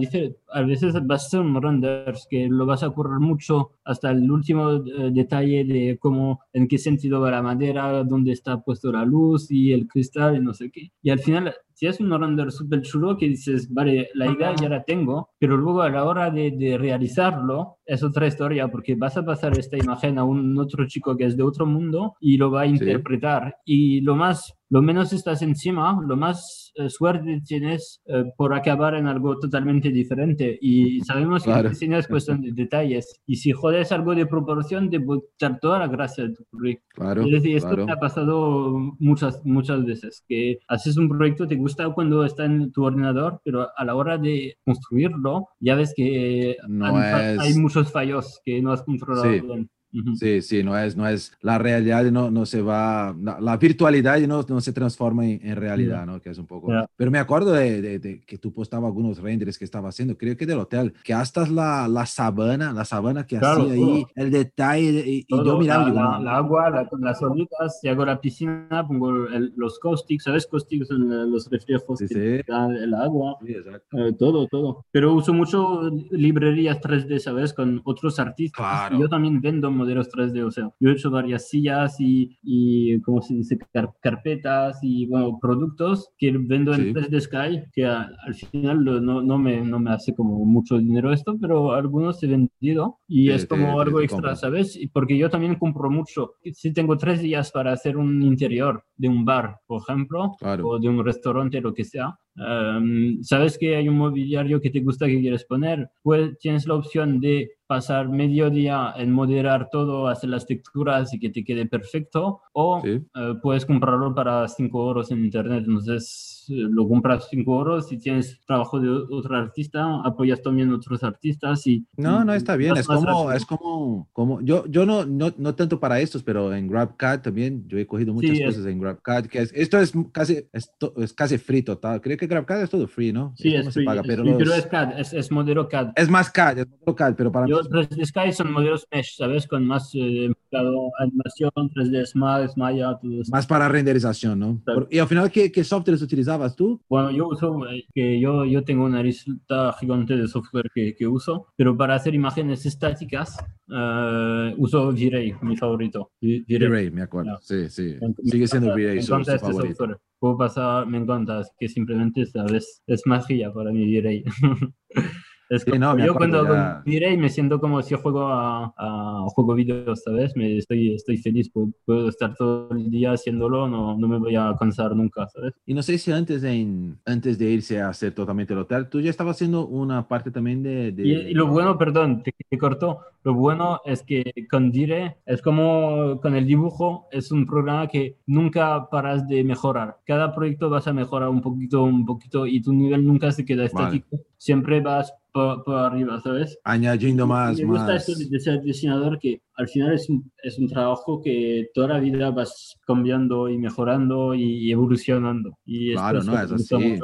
a veces vas a hacer un render que lo vas a correr mucho hasta el último eh, detalle de cómo, en qué sentido va la madera, dónde está puesto la luz y el cristal y no sé qué. Y al final si es un render súper chulo que dices, vale, la idea ya la tengo, pero luego a la hora de, de, realizarlo es otra historia porque vas a pasar esta imagen a un otro chico que es de otro mundo y lo va a interpretar. Y lo más lo menos estás encima, lo más eh, suerte tienes eh, por acabar en algo totalmente diferente. Y sabemos que el diseño es cuestión de detalles. Y si jodes algo de proporción, te puede echar toda la gracia de tu proyecto. Claro, es decir, esto me ha pasado muchas, muchas veces, que haces un proyecto, te gusta cuando está en tu ordenador, pero a la hora de construirlo, ya ves que hay, muchos fallos que no has controlado bien. Sí, sí, no es, no es, la realidad no, no se va, la, virtualidad no, no se transforma en, realidad, ¿no? Que es un poco... Pero me acuerdo de, de, que tú postabas algunos renders que estaba haciendo, creo que del hotel, que hasta la, la sabana, la sabana que hacía ahí, el detalle, y, yo miraba... La, la, agua, las olitas, si hago la piscina, pongo los caustics, ¿sabes? Caustics son los reflejos sí, sí. el agua, sí, eh, todo, todo. Pero uso mucho librerías 3D, ¿sabes? Con otros artistas. Claro. yo también vendo modelos 3D. O sea, yo he hecho varias sillas y, y como se dice, carpetas y, bueno, productos que vendo en 3D Sky, que al final no, no, me, no me hace como mucho dinero esto, pero algunos he vendido y es como algo extra, ¿sabes? Porque yo también compro mucho. Si tengo tres días para hacer un interior de un bar, por ejemplo, o de un restaurante, lo que sea, um, sabes que hay un mobiliario que te gusta que quieres poner, pues tienes la opción de pasar medio día en moderar todo, hacer las texturas y que te quede perfecto, o eh, puedes comprarlo para 5 euros en internet. Entonces, lo compras 5 euros y tienes trabajo de otro artista, apoyas también otros artistas y... No, no, está bien, es como, es como, como, yo, yo no, no, no tanto para estos, pero en GrabCAD también, yo he cogido muchas cosas en GrabCAD, que es, esto es casi, es, casi free total, creo que GrabCAD es todo free, ¿no? Sí, es, free, paga, pero, es CAD, es, es modelo CAD. Es más CAD, es modelo CAD, pero para... Yo, 3D Sky son modelos mesh, ¿sabes? Con más eh, animación, 3D Smart, Maya, todo eso. Más para renderización, ¿no? Y al final, ¿qué, qué softwares utilizabas tú? Bueno, yo uso, eh, que yo, yo tengo una lista gigante de software que, que uso, pero para hacer imágenes estáticas uh, uso V-Ray, mi favorito. V-Ray, me acuerdo. Sí, sí. Sigue siendo V-Ray su, este favorito. Software. Puedo pasar, me encanta, es que simplemente, ¿sabes? Es magia para mi V-Ray. Es Sí, como- no, yo cuando ya. diré y me siento como si juego a, a juego video, ¿sabes? Me, estoy, estoy feliz, puedo, puedo estar todo el día haciéndolo, no, no me voy a cansar nunca, ¿sabes? Y no sé si antes, en, antes de irse a hacer totalmente el hotel, tú ya estabas haciendo una parte también de... de- Y, y lo bueno, perdón, te, te corto, lo bueno es que con Dire es como con el dibujo, es un programa que nunca paras de mejorar. Cada proyecto vas a mejorar un poquito, un poquito y tu nivel nunca se queda Vale. estático, siempre vas por, por arriba, ¿sabes? Añadiendo más, me gusta más... esto de, ser diseñador que al final es un, es un trabajo que toda la vida vas cambiando y mejorando y, evolucionando. Y Claro, no, es así.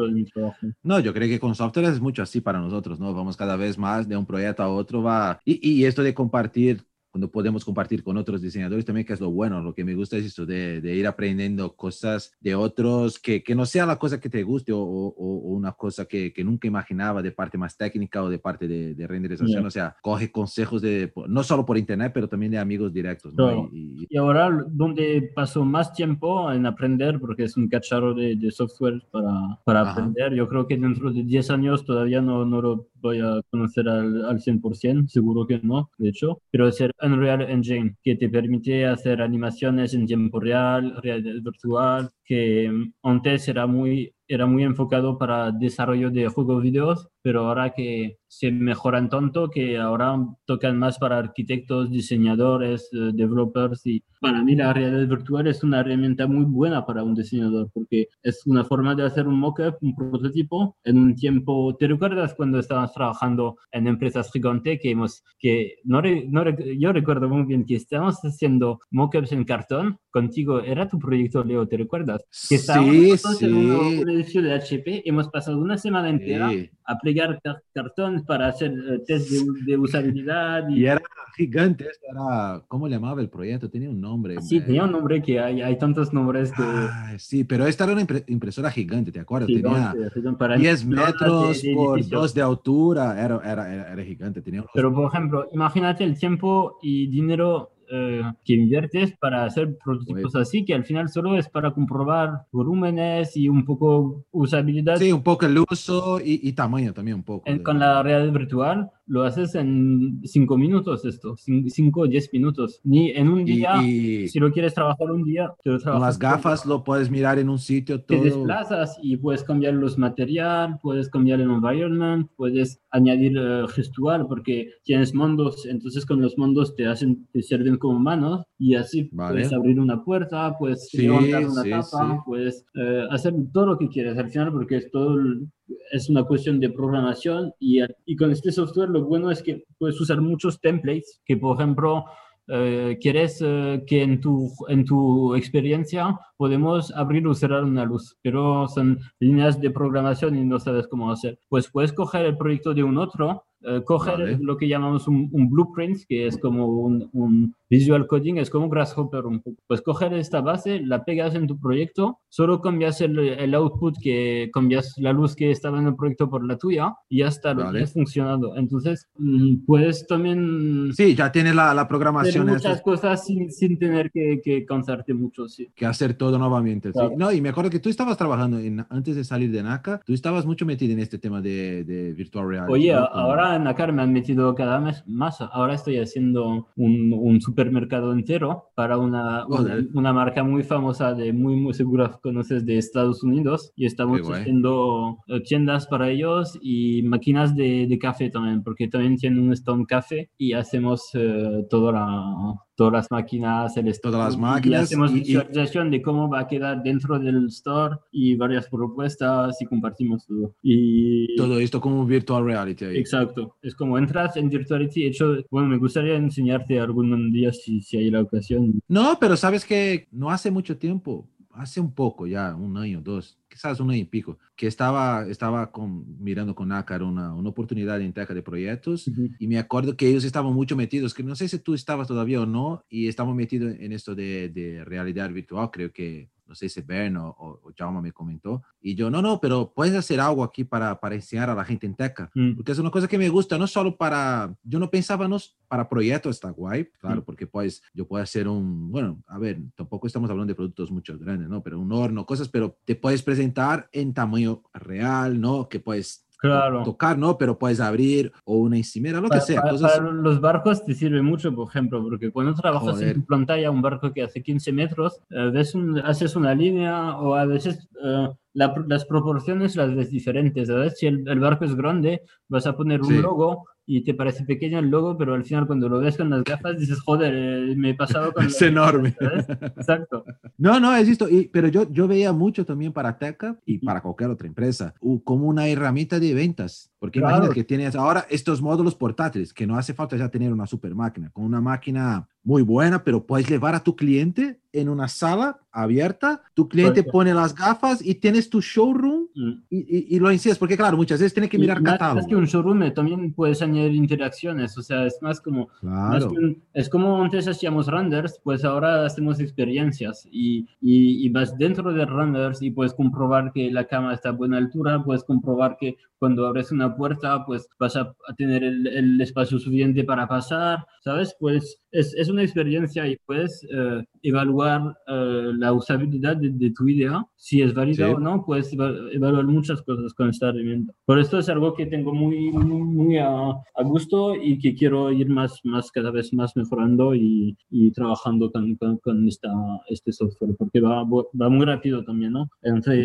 No, yo creo que con software es mucho así para nosotros, ¿no? Vamos cada vez más de un proyecto a otro, va. Y, y esto de compartir, cuando podemos compartir con otros diseñadores también, que es lo bueno, lo que me gusta es eso de, de ir aprendiendo cosas de otros, que, que no sea la cosa que te guste o, o- o una cosa que, que nunca imaginaba de parte más técnica o de parte de, de renderización, o sea, coge consejos de, no solo por internet, pero también de amigos directos, ¿no? Y- y- Y ahora, donde paso más tiempo en aprender, porque es un cacharro de, de software para, para Ajá. aprender, yo creo que dentro de 10 años todavía no, no lo voy a conocer al, al 100%, seguro que no, de hecho, pero es el Unreal Engine, que te permite hacer animaciones en tiempo real, realidad virtual, que mm, antes era muy, era muy enfocado para desarrollo de juegos videos, pero ahora que se mejoran tanto que ahora tocan más para arquitectos, diseñadores, eh, developers y para mí la realidad virtual es una herramienta muy buena para un diseñador porque es una forma de hacer un mockup, un prototipo en un tiempo. ¿Te recuerdas cuando estábamos trabajando en empresas gigantes que hemos, que no, re- no yo recuerdo muy bien que estábamos haciendo mockups en cartón contigo, era tu proyecto Leo, ¿te recuerdas? Que Sí, nosotros en sí. Un edificio de HP, hemos pasado una semana entera Sí. a plegar car- cartón para hacer eh, test de, de usabilidad. Y, Y era gigante, era, ¿cómo le llamaba el proyecto? Tenía un nombre. sí, tenía un nombre que hay, hay tantos nombres que... Ah, sí, pero esta era una impre- impresora gigante, ¿te acuerdas? sí, Tenía no, para 10 planas de- metros de por edificios. 2 de altura, era, era, era, era gigante. Tenía unos- Pero, por ejemplo, imagínate el tiempo y dinero eh, que inviertes para hacer prototipos así, que al final solo es para comprobar volúmenes y un poco usabilidad. Sí, un poco el uso y, y tamaño también un poco. En- de- con la realidad virtual lo haces en 5 minutos esto, 5 o 10 minutos. Ni en un y, día, y si lo quieres trabajar un día, te lo con trabajas las todo. gafas lo puedes mirar en un sitio te todo. desplazas y puedes cambiar los material, puedes cambiar el environment, puedes añadir eh, gestual porque tienes mundos, entonces con los mundos te hacen, te sirven como manos y así Vale. puedes abrir una puerta, puedes Sí, levantar una sí, tapa, sí. puedes eh, hacer todo lo que quieres al final porque es todo el- es una cuestión de programación y, y con este software lo bueno es que puedes usar muchos templates que por ejemplo eh, quieres eh, que en tu, en tu experiencia podemos abrir o cerrar una luz, pero son líneas de programación y no sabes cómo hacer. Pues puedes coger el proyecto de un otro, eh, coger Vale. lo que llamamos un, un blueprint, que es como un, un visual coding, es como Grasshopper un poco. Pues coger esta base, la pegas en tu proyecto, solo cambias el, el output, que cambias la luz que estaba en el proyecto por la tuya y ya está, lo Vale. tienes funcionando. Entonces, mm, puedes también Sí, ya tiene la, la hacer programación esta muchas cosas sin, sin tener que, que cansarte mucho, sí. que hacer todo nuevamente. sí. Claro. No, y me acuerdo que tú estabas trabajando en, antes de salir de NACA, tú estabas mucho metido en este tema de, de virtual reality. Oye, ¿no? Ahora en Dakar me han metido cada vez más. Ahora estoy haciendo un, un supermercado entero para una, una, marca muy famosa, de muy, muy segura conoces, de Estados Unidos. Y estamos haciendo tiendas para ellos y máquinas de, de café también, porque también tienen un stand café y hacemos eh, toda la, todas las máquinas, el Todas las máquinas Y hacemos y- y- visualización de cómo va a quedar dentro del store y varias propuestas y compartimos todo. Y Todo esto como virtual reality. ahí. Exacto, es como entras en Virtuality, de hecho, bueno, me gustaría enseñarte algún día si, si hay la ocasión. No, pero sabes que no hace mucho tiempo, hace un poco ya, un año, dos, quizás un año y pico, que estaba, estaba con, mirando con NACAR una, una oportunidad en Teca de proyectos y me acuerdo que ellos estaban mucho metidos, que no sé si tú estabas todavía o no, y estaban metidos en esto de, de realidad virtual, creo que, no sé si Ben o, o, o Jaume me comentó, y yo, no, no, pero puedes hacer algo aquí para, para enseñar a la gente en Teca, Mm. porque es una cosa que me gusta, no solo para, yo no pensaba, no, para proyectos está guay, claro, Mm. porque pues yo puedo hacer un, bueno, a ver, tampoco estamos hablando de productos mucho grandes, ¿no? Pero un horno, cosas, pero te puedes presentar en tamaño real, ¿no? Que puedes Claro. tocar, ¿no? Pero puedes abrir o una encimera, lo que Para, sea. para- cosas- para los barcos te sirve mucho, por ejemplo, porque cuando trabajas Joder. en tu pantalla un barco que hace 15 metros, eh, ves un- haces una línea o a veces eh, la- las proporciones las ves diferentes. ¿sabes? Si el, el barco es grande, vas a poner un Sí. logo y te parece pequeño el logo, pero al final cuando lo ves con las gafas dices, joder, eh, me he pasado con... Es enorme. ¿sabes? Exacto. No, no, existo. Y, pero yo, yo veía mucho también para Teca y para cualquier otra empresa como una herramienta de ventas. Porque Claro. imagínate que tienes ahora estos módulos portátiles, que no hace falta ya tener una super máquina, con una máquina muy buena, pero puedes llevar a tu cliente en una sala abierta, tu cliente Correcto. pone las gafas y tienes tu showroom Mm. y, y, y lo enciendes, porque claro, muchas veces tienes que mirar catálogo. Más que un showroom, eh, también puedes añadir interacciones, o sea, es más como Más Claro. un- es como antes hacíamos renders, pues ahora hacemos experiencias y, y, y vas dentro de renders y puedes comprobar que la cama está a buena altura, puedes comprobar que cuando abres una puerta, pues vas a, a tener el, el espacio suficiente para pasar, ¿sabes? Pues es, es una experiencia y puedes eh, evaluar eh, la usabilidad de, de tu idea, si es válida Sí. o no, puedes eva- evaluar muchas cosas con esta herramienta. Por esto es algo que tengo muy, muy, muy a, a gusto y que quiero ir más, más cada vez más mejorando y, y trabajando con, con, con esta, este software, porque va, va muy rápido también, ¿no?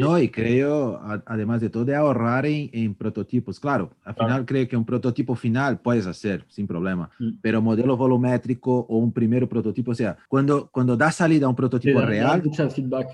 No, y creo, además de todo, de ahorrar en, en prototipos. Claro, al Claro. final creo que un prototipo final puedes hacer sin problema, Mm. pero modelo volumétrico o un primer prototipo, o sea, cuando, cuando da salida a un prototipo da real,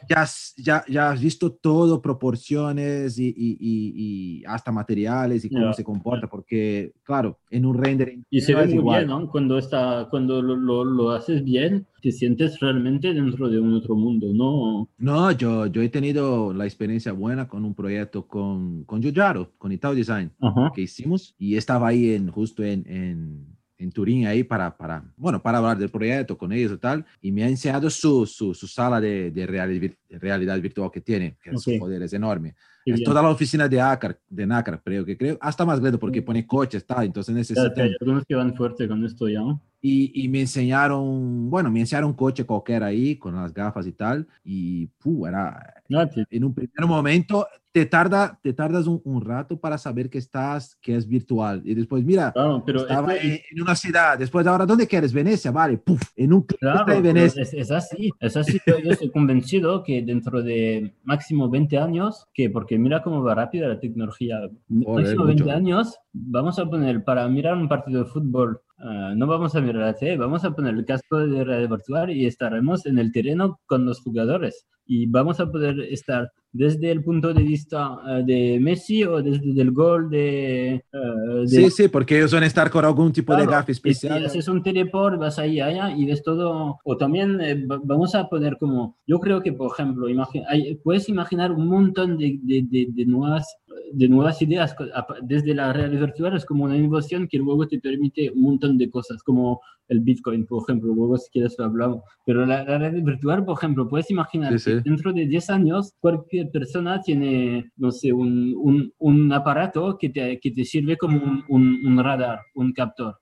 ya, has- ya, ya has visto todo, proporciones y, y- y- y hasta materiales y cómo Ya, se comporta, porque, claro, en un rendering Y se ve muy igual. bien, ¿no? Cuando, está, cuando lo, lo, lo haces bien, te sientes realmente dentro de un otro mundo, ¿no? No, yo, yo he tenido la experiencia buena con un proyecto con, con Giugiaro, con Itaú Design. Ajá. que hicimos y estaba ahí en, justo en, en, en Turín ahí para, para, bueno, para hablar del proyecto con ellos y tal, y me ha enseñado su, su, su sala de, de realidad, realidad virtual que tiene, que es, Ok. joder, es enorme. Qué es bien. toda la oficina de Acar, de Nácar, creo que creo, hasta más grande porque pone coches, tal, entonces necesitan... Hay algunos que van fuerte con esto ya. ¿no? Y, y me enseñaron, bueno, me enseñaron un coche cualquiera ahí con las gafas y tal, y puh, era, Te- en un primer momento te tarda te tardas un, un rato para saber que estás que es virtual. Y después mira Claro, pero estaba esto- en, en una ciudad. Después ahora dónde quieres Venecia vale puf en un clic Claro, pero Venecia. es, es así, es así. Yo, yo estoy convencido que dentro de máximo 20 años, que porque mira cómo va rápida la tecnología, máximo 20 mucho. años, vamos a poner para mirar un partido de fútbol, ah, no vamos a mirar la tele, vamos a poner el casco de realidad virtual y estaremos en el terreno con los jugadores y vamos a poder estar desde el punto de vista eh, de Messi o desde el gol de, de sí sí porque ellos van a estar con algún tipo de gafa y si especial haces un teleport, vas ahí allá y ves todo. O también eh, va- vamos a poner como, yo creo que, por ejemplo, imagi- hay- puedes imaginar un montón de, de, de, nuevas, de nuevas ideas desde la realidad virtual. Es como una innovación que luego te permite un montón de cosas, como el Bitcoin, por ejemplo. Luego, si quieres, lo hablamos. Pero la, la realidad virtual, por ejemplo, puedes imaginar Sí, que sí. dentro de 10 años, cualquier persona tiene, no sé, un, un, un aparato que te, que te sirve como un, un radar, un captor.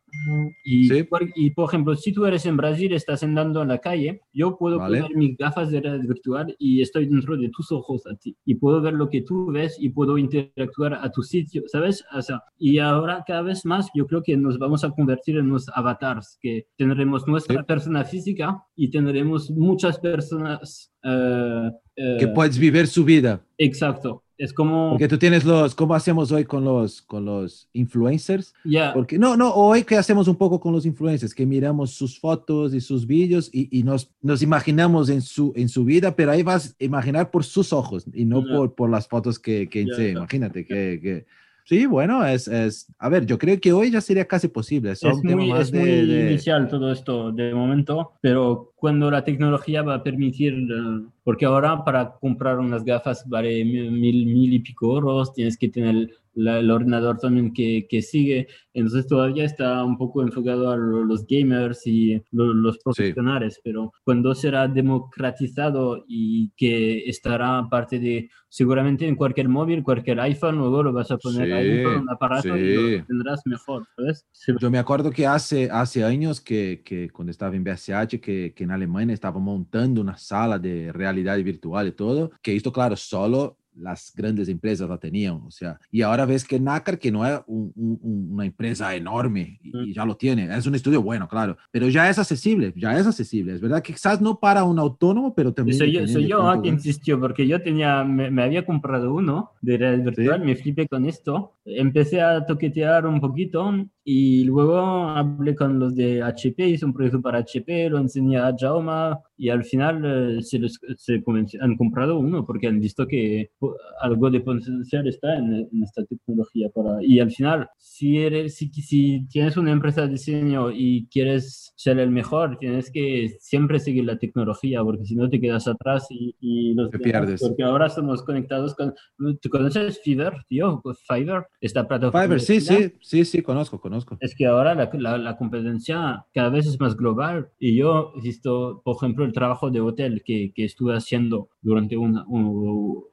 Y, Sí. por, y, por ejemplo, si tú eres en Brasil, estás andando en la calle, yo puedo Vale. poner mis gafas de realidad virtual y estoy dentro de tus ojos a ti. Y puedo ver lo que tú ves y puedo interactuar a tu sitio, ¿sabes? O sea, y ahora cada vez más yo creo que nos vamos a convertir en unos avatars, que tendremos nuestra Sí. persona física y tendremos muchas personas. eh, eh, que puedes vivir su vida Exacto. Es como... porque tú tienes los como hacemos hoy con los con los influencers Ya, Porque no, no, hoy que hacemos un poco con los influencers, que miramos sus fotos y sus vídeos y, y nos, nos imaginamos en su, en su vida, pero ahí vas a imaginar por sus ojos y no Ya. por, por las fotos que, que ya. Imagínate que, que- Sí, bueno, es, es... A ver, yo creo que hoy ya sería casi posible. Es, es muy, es de- muy de- inicial todo esto de momento, pero cuando la tecnología va a permitir, eh, porque ahora para comprar unas gafas vale mil, mil y pico euros, tienes que tener la- el ordenador también que, que sigue, entonces todavía está un poco enfocado a lo- los gamers y lo- los profesionales, pero cuando será democratizado y que estará parte de, seguramente en cualquier móvil, cualquier iPhone, luego lo vas a poner Sí, ahí con un aparato y sí. lo tendrás mejor, ¿sabes? Yo me acuerdo que hace, hace años que, que cuando estaba en BSH, que, que en Alemania estaba montando una sala de realidad virtual y todo, que esto, claro, solo las grandes empresas la tenían, o sea, y ahora ves que NACAR, que no es una empresa enorme y, ya lo tiene, es un estudio bueno, claro, pero ya es accesible, ya es accesible, es verdad que quizás no para un autónomo, pero también... Soy yo, soy yo ah, que insistió, porque yo tenía, me, había comprado uno de realidad virtual, me flipé con esto, empecé a toquetear un poquito y luego hablé con los de HP, hice un proyecto para HP, lo enseñé a Jaume y al final eh, se, se han comprado uno porque han visto que algo de potencial está en, esta tecnología. Para, y al final, si, eres, si, si tienes una empresa de diseño y quieres ser el mejor, tienes que siempre seguir la tecnología porque si no te quedas atrás y, y los te pierdes. Porque ahora estamos conectados con... ¿Tú conoces Fiverr, tío? Fiverr, esta plataforma. Fiverr, sí, sí, sí, sí, conozco, conozco. Es que ahora la, la, la competencia cada vez es más global y yo he visto, por ejemplo, el trabajo de hotel que, que estuve haciendo durante una,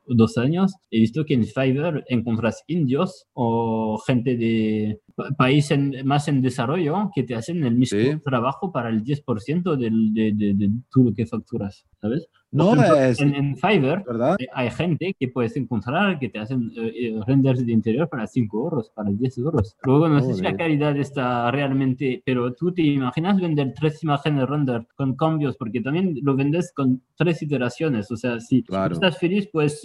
dos años, he visto que en Fiverr encuentras indios o gente de país más en desarrollo que te hacen el mismo trabajo para el 10% del, de, de, de, todo lo que facturas, ¿sabes? No, es, en, en, Fiverr ¿verdad? Eh, hay gente que puedes encontrar que te hacen eh, eh, renders de interior para 5 euros, para 10 euros. Luego no sé si la calidad está realmente, pero tú te imaginas vender tres imágenes render con cambios, porque también lo vendes con tres iteraciones. O sea, si estás feliz, puedes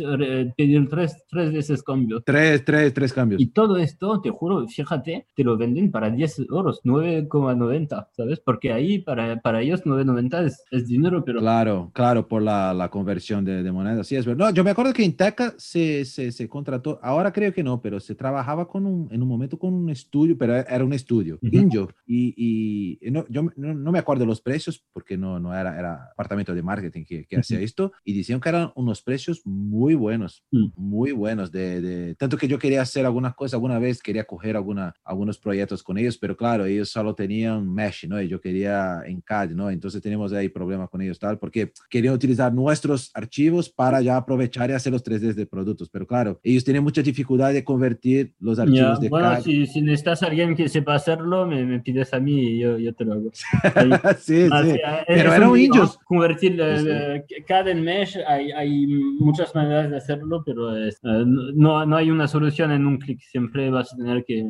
pedir tres, tres veces cambios. Tres, tres, tres cambios. Y todo esto, te juro, fíjate, te lo venden para 10 euros, 9,90, ¿sabes? Porque ahí para, para ellos 9,90 es, es dinero, pero... Claro, claro, por la la, conversión de, de, moneda. Sí, es verdad. No, yo me acuerdo que en Teca se, se, se, contrató, ahora creo que no, pero se trabajaba con un, en un momento con un estudio, pero era un estudio, uh y, y no, yo no, me acuerdo los precios porque no, no era, era departamento de marketing que, que hacía esto, y decían que eran unos precios muy buenos, mm. muy buenos, de, de, tanto que yo quería hacer algunas cosas, alguna vez quería coger alguna, algunos proyectos con ellos, pero claro, ellos solo tenían Mesh, ¿no? Y yo quería en CAD, ¿no? Entonces tenemos ahí problemas con ellos, tal, porque querían utilizar nuestros archivos para ya aprovechar y hacer los 3D de productos. Pero claro, ellos tienen mucha dificultad de convertir los archivos de bueno, Si, si, necesitas a alguien que sepa hacerlo, me, me pides a mí y yo, yo te lo hago. sí, sí. Pero eran indios. Convertir uh, CAD en Mesh, hay, hay, muchas maneras de hacerlo, pero es, uh, no, no hay una solución en un clic. Siempre vas a tener que,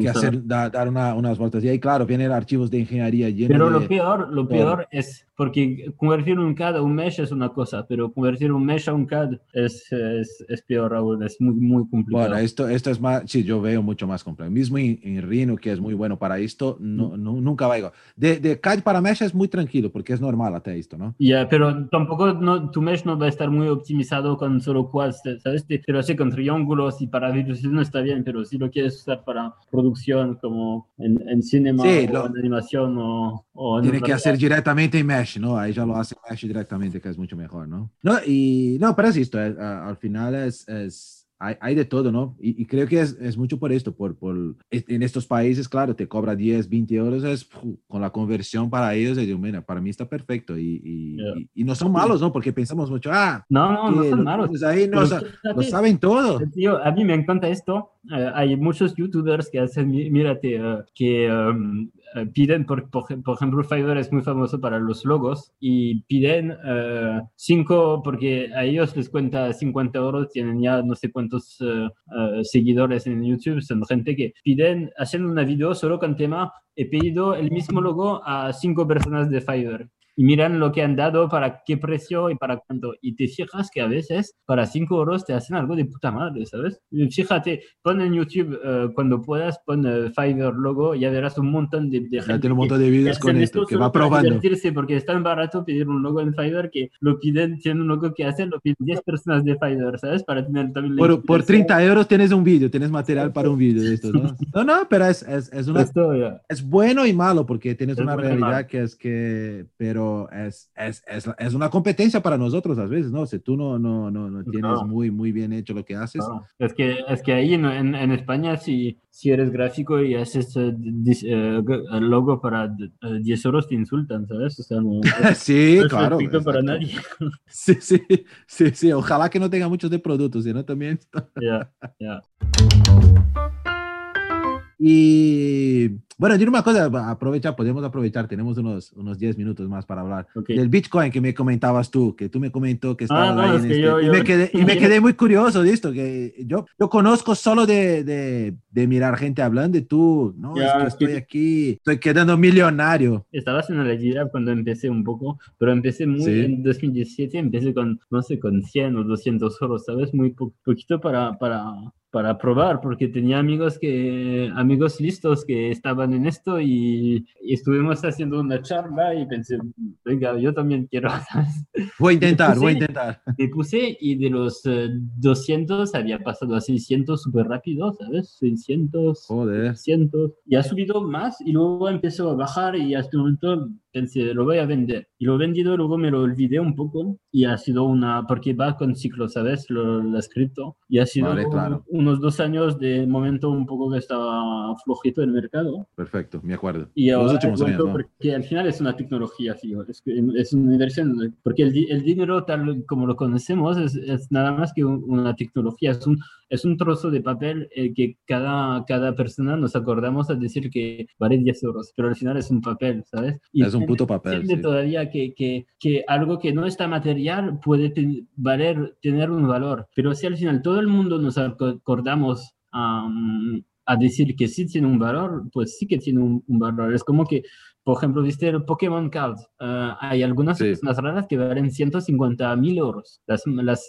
que, hacer, dar una, unas vueltas. Y ahí, claro, vienen archivos de ingeniería llenos Pero lo peor, lo peor es porque convertir un CAD a un Mesh es una cosa, pero convertir un mesh a un CAD es, es, es peor, Raúl, es muy, muy complicado. Bueno, esto, esto es más, sí, yo veo mucho más complejo. Mismo en, en Rhino, que es muy bueno para esto, no, no, nunca va a De, de CAD para mesh es muy tranquilo, porque es normal hasta esto, ¿no? Ya, pero tampoco no, tu mesh no va a estar muy optimizado con solo quads, ¿sabes? Pero sí con triángulos y para no está bien, pero si lo quieres usar para producción como en, en cinema o en animación o... o tiene que hacer directamente en mesh, ¿no? Ahí ya lo hace mesh directamente, que es mucho mejor, ¿no? No, y no, pero es esto, eh, al final es, es hay, hay, de todo, ¿no? Y, y creo que es, es, mucho por esto, por, por, en estos países, claro, te cobra 10, 20 euros, es con la conversión para ellos, digo, mira, para mí está perfecto y, y, yeah. y, no son malos, ¿no? Porque pensamos mucho, ah, no, no, no son malos. Ahí no, lo saben todo. Tío, a mí me encanta esto. Uh, hay muchos youtubers que hacen, mírate, uh, que um, uh, piden, por, por, por, ejemplo, Fiverr es muy famoso para los logos y piden 5, porque a ellos les cuenta 50 euros, tienen ya no sé cuántos seguidores en YouTube, son gente que piden, hacen una video solo con tema, he pedido el mismo logo a 5 personas de Fiverr y miran lo que han dado, para qué precio y para cuánto. Y te fijas que a veces para 5 euros te hacen algo de puta madre, ¿sabes? Fíjate, pon en YouTube uh, cuando puedas, pon uh, Fiverr logo, ya verás un montón de, de gente. un montón de vídeos con esto, que va probando. Porque es tan barato pedir un logo en Fiverr que lo piden, tienen un logo que hacen, lo piden 10 personas de Fiverr, ¿sabes? Para tener también Por, por 30 euros tienes un vídeo, tienes material para un vídeo de esto, ¿no? no, no, pero es, es, es una... Esto, es bueno y malo porque tienes es una realidad que es que... Pero es, es, es, es, una competencia para nosotros a veces, ¿no? Si tú no, no, no, no tienes no. muy, muy bien hecho lo que haces. No. Es, que, es que ahí en, en, en España, si, si eres gráfico y haces uh, dis, uh, logo para uh, 10 euros, te insultan, ¿sabes? O sea, no, sí, claro. para nadie. sí, sí, sí, sí. Ojalá que no tenga muchos de productos, ¿no? También. Ya, yeah, ya. Yeah. Y bueno, dime una cosa, aprovecha, podemos aprovechar, tenemos unos, unos 10 minutos más para hablar. Okay. Del Bitcoin que me comentabas tú, que tú me comentó que Ah, estabas no, ahí es en que este- yo- y, yo- me quedé, y me quedé muy curioso de esto, que yo, yo conozco solo de, de, de mirar gente hablando y tú, no, Ya, es que es que- estoy aquí, estoy quedando millonario. Estaba haciendo la gira cuando empecé un poco, pero empecé muy Sí. en 2017, empecé con, no sé, con 100 o 200 euros, ¿sabes? Muy po- poquito para, para, para probar, porque tenía amigos que, amigos listos que estaban en esto y, y estuvimos haciendo una charla y pensé, venga, yo también quiero, ¿sabes? Voy a intentar, Sí. voy a intentar. Me puse y de los eh, 200 había pasado a 600 súper rápido, ¿sabes? 600, Joder. 600 y ha subido más y luego empezó a bajar y hasta el momento pensé, lo voy a vender. Y lo he vendido, luego me lo olvidé un poco y ha sido una, porque va con ciclo, ¿sabes? Lo, la cripto. Y ha sido Vale, claro. unos dos años de momento un poco que estaba flojito el mercado. Perfecto, me acuerdo. Y ahora he años, ¿no? porque al final es una tecnología, fijo, es, es una inversión, porque el, el dinero tal como lo conocemos es, es nada más que un- una tecnología, es un, es un trozo de papel eh, que cada, cada persona nos acordamos a decir que vale 10 euros, pero al final es un papel, ¿sabes? Y Es un puto papel, sí. todavía que, que, que algo que no está material puede ten- valer, tener un valor, pero si al final todo el mundo nos aco- acordamos am, a decir que sí tiene un valor, pues sí que tiene un, un valor. Es como que, por ejemplo, viste el Pokémon Card. Ah, hay algunas Sí. personas raras que valen 150 mil euros. Las, las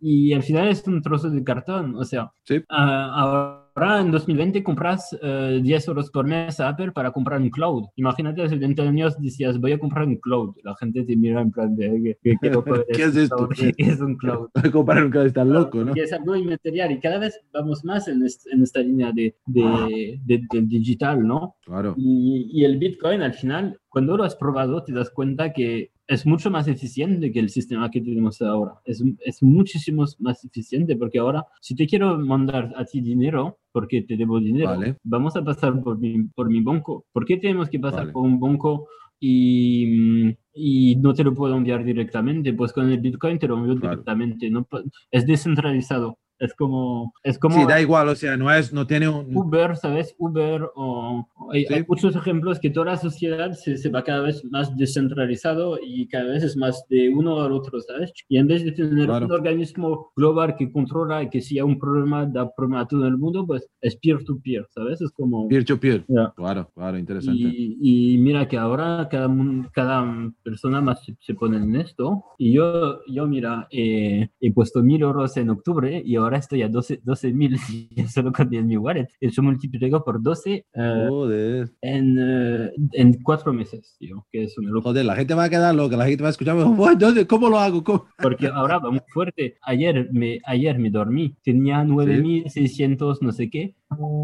y al final es un trozo de cartón. O sea, Sí. ah, ahora en 2020 compras eh, 10 euros por mes a Apple para comprar un cloud. Imagínate hace 20 años decías, voy a comprar un cloud. La gente te mira en plan de, ¿qué, qué- qué ¿Qué es esto? ¿Qué es un cloud? Voy a comprar un cabeza loco, ¿no? Que es algo inmaterial y cada vez vamos más en, en esta línea de, de, de- del digital, ¿no? Claro. Y, y el Bitcoin al final, cuando lo has probado, te das cuenta que es mucho más eficiente que el sistema que tenemos ahora. Es, es muchísimo más eficiente porque ahora, si te quiero mandar a ti dinero, porque te debo dinero, Vale. vamos a pasar por mi, por mi banco. ¿Por qué tenemos que pasar Vale. por un banco y, y no te lo puedo enviar directamente? Pues con el Bitcoin te lo envío Claro. directamente. ¿no? Es descentralizado. Es como... Es como Sí, da igual, o sea, no es, no tiene un... Uber, ¿sabes? Uber o... Hay, Sí. hay muchos ejemplos que toda la sociedad se, se va cada vez más descentralizado y cada vez es más de uno al otro, ¿sabes? Y en vez de tener Claro. un organismo global que controla y que si hay un problema da problema a todo el mundo, pues es peer-to-peer, ¿sabes? Es como... Peer-to-peer. Ya. Claro, claro, interesante. Y, y mira que ahora cada, cada persona más se, se pone en esto. Y yo, yo mira, eh, he puesto mil euros en octubre y ahora estoy a 12 mil solo con mi wallet. Eso multiplicado por 12 eh, Joder. en, eh, en cuatro meses, tío, que es una locura. Joder, la gente va a quedar loca, la gente va a escuchar, "Buah, ¿dónde- ¿cómo lo hago? ¿Cómo?". Porque ahora va muy fuerte. Ayer me, ayer me dormí, tenía 9.600 no sé qué.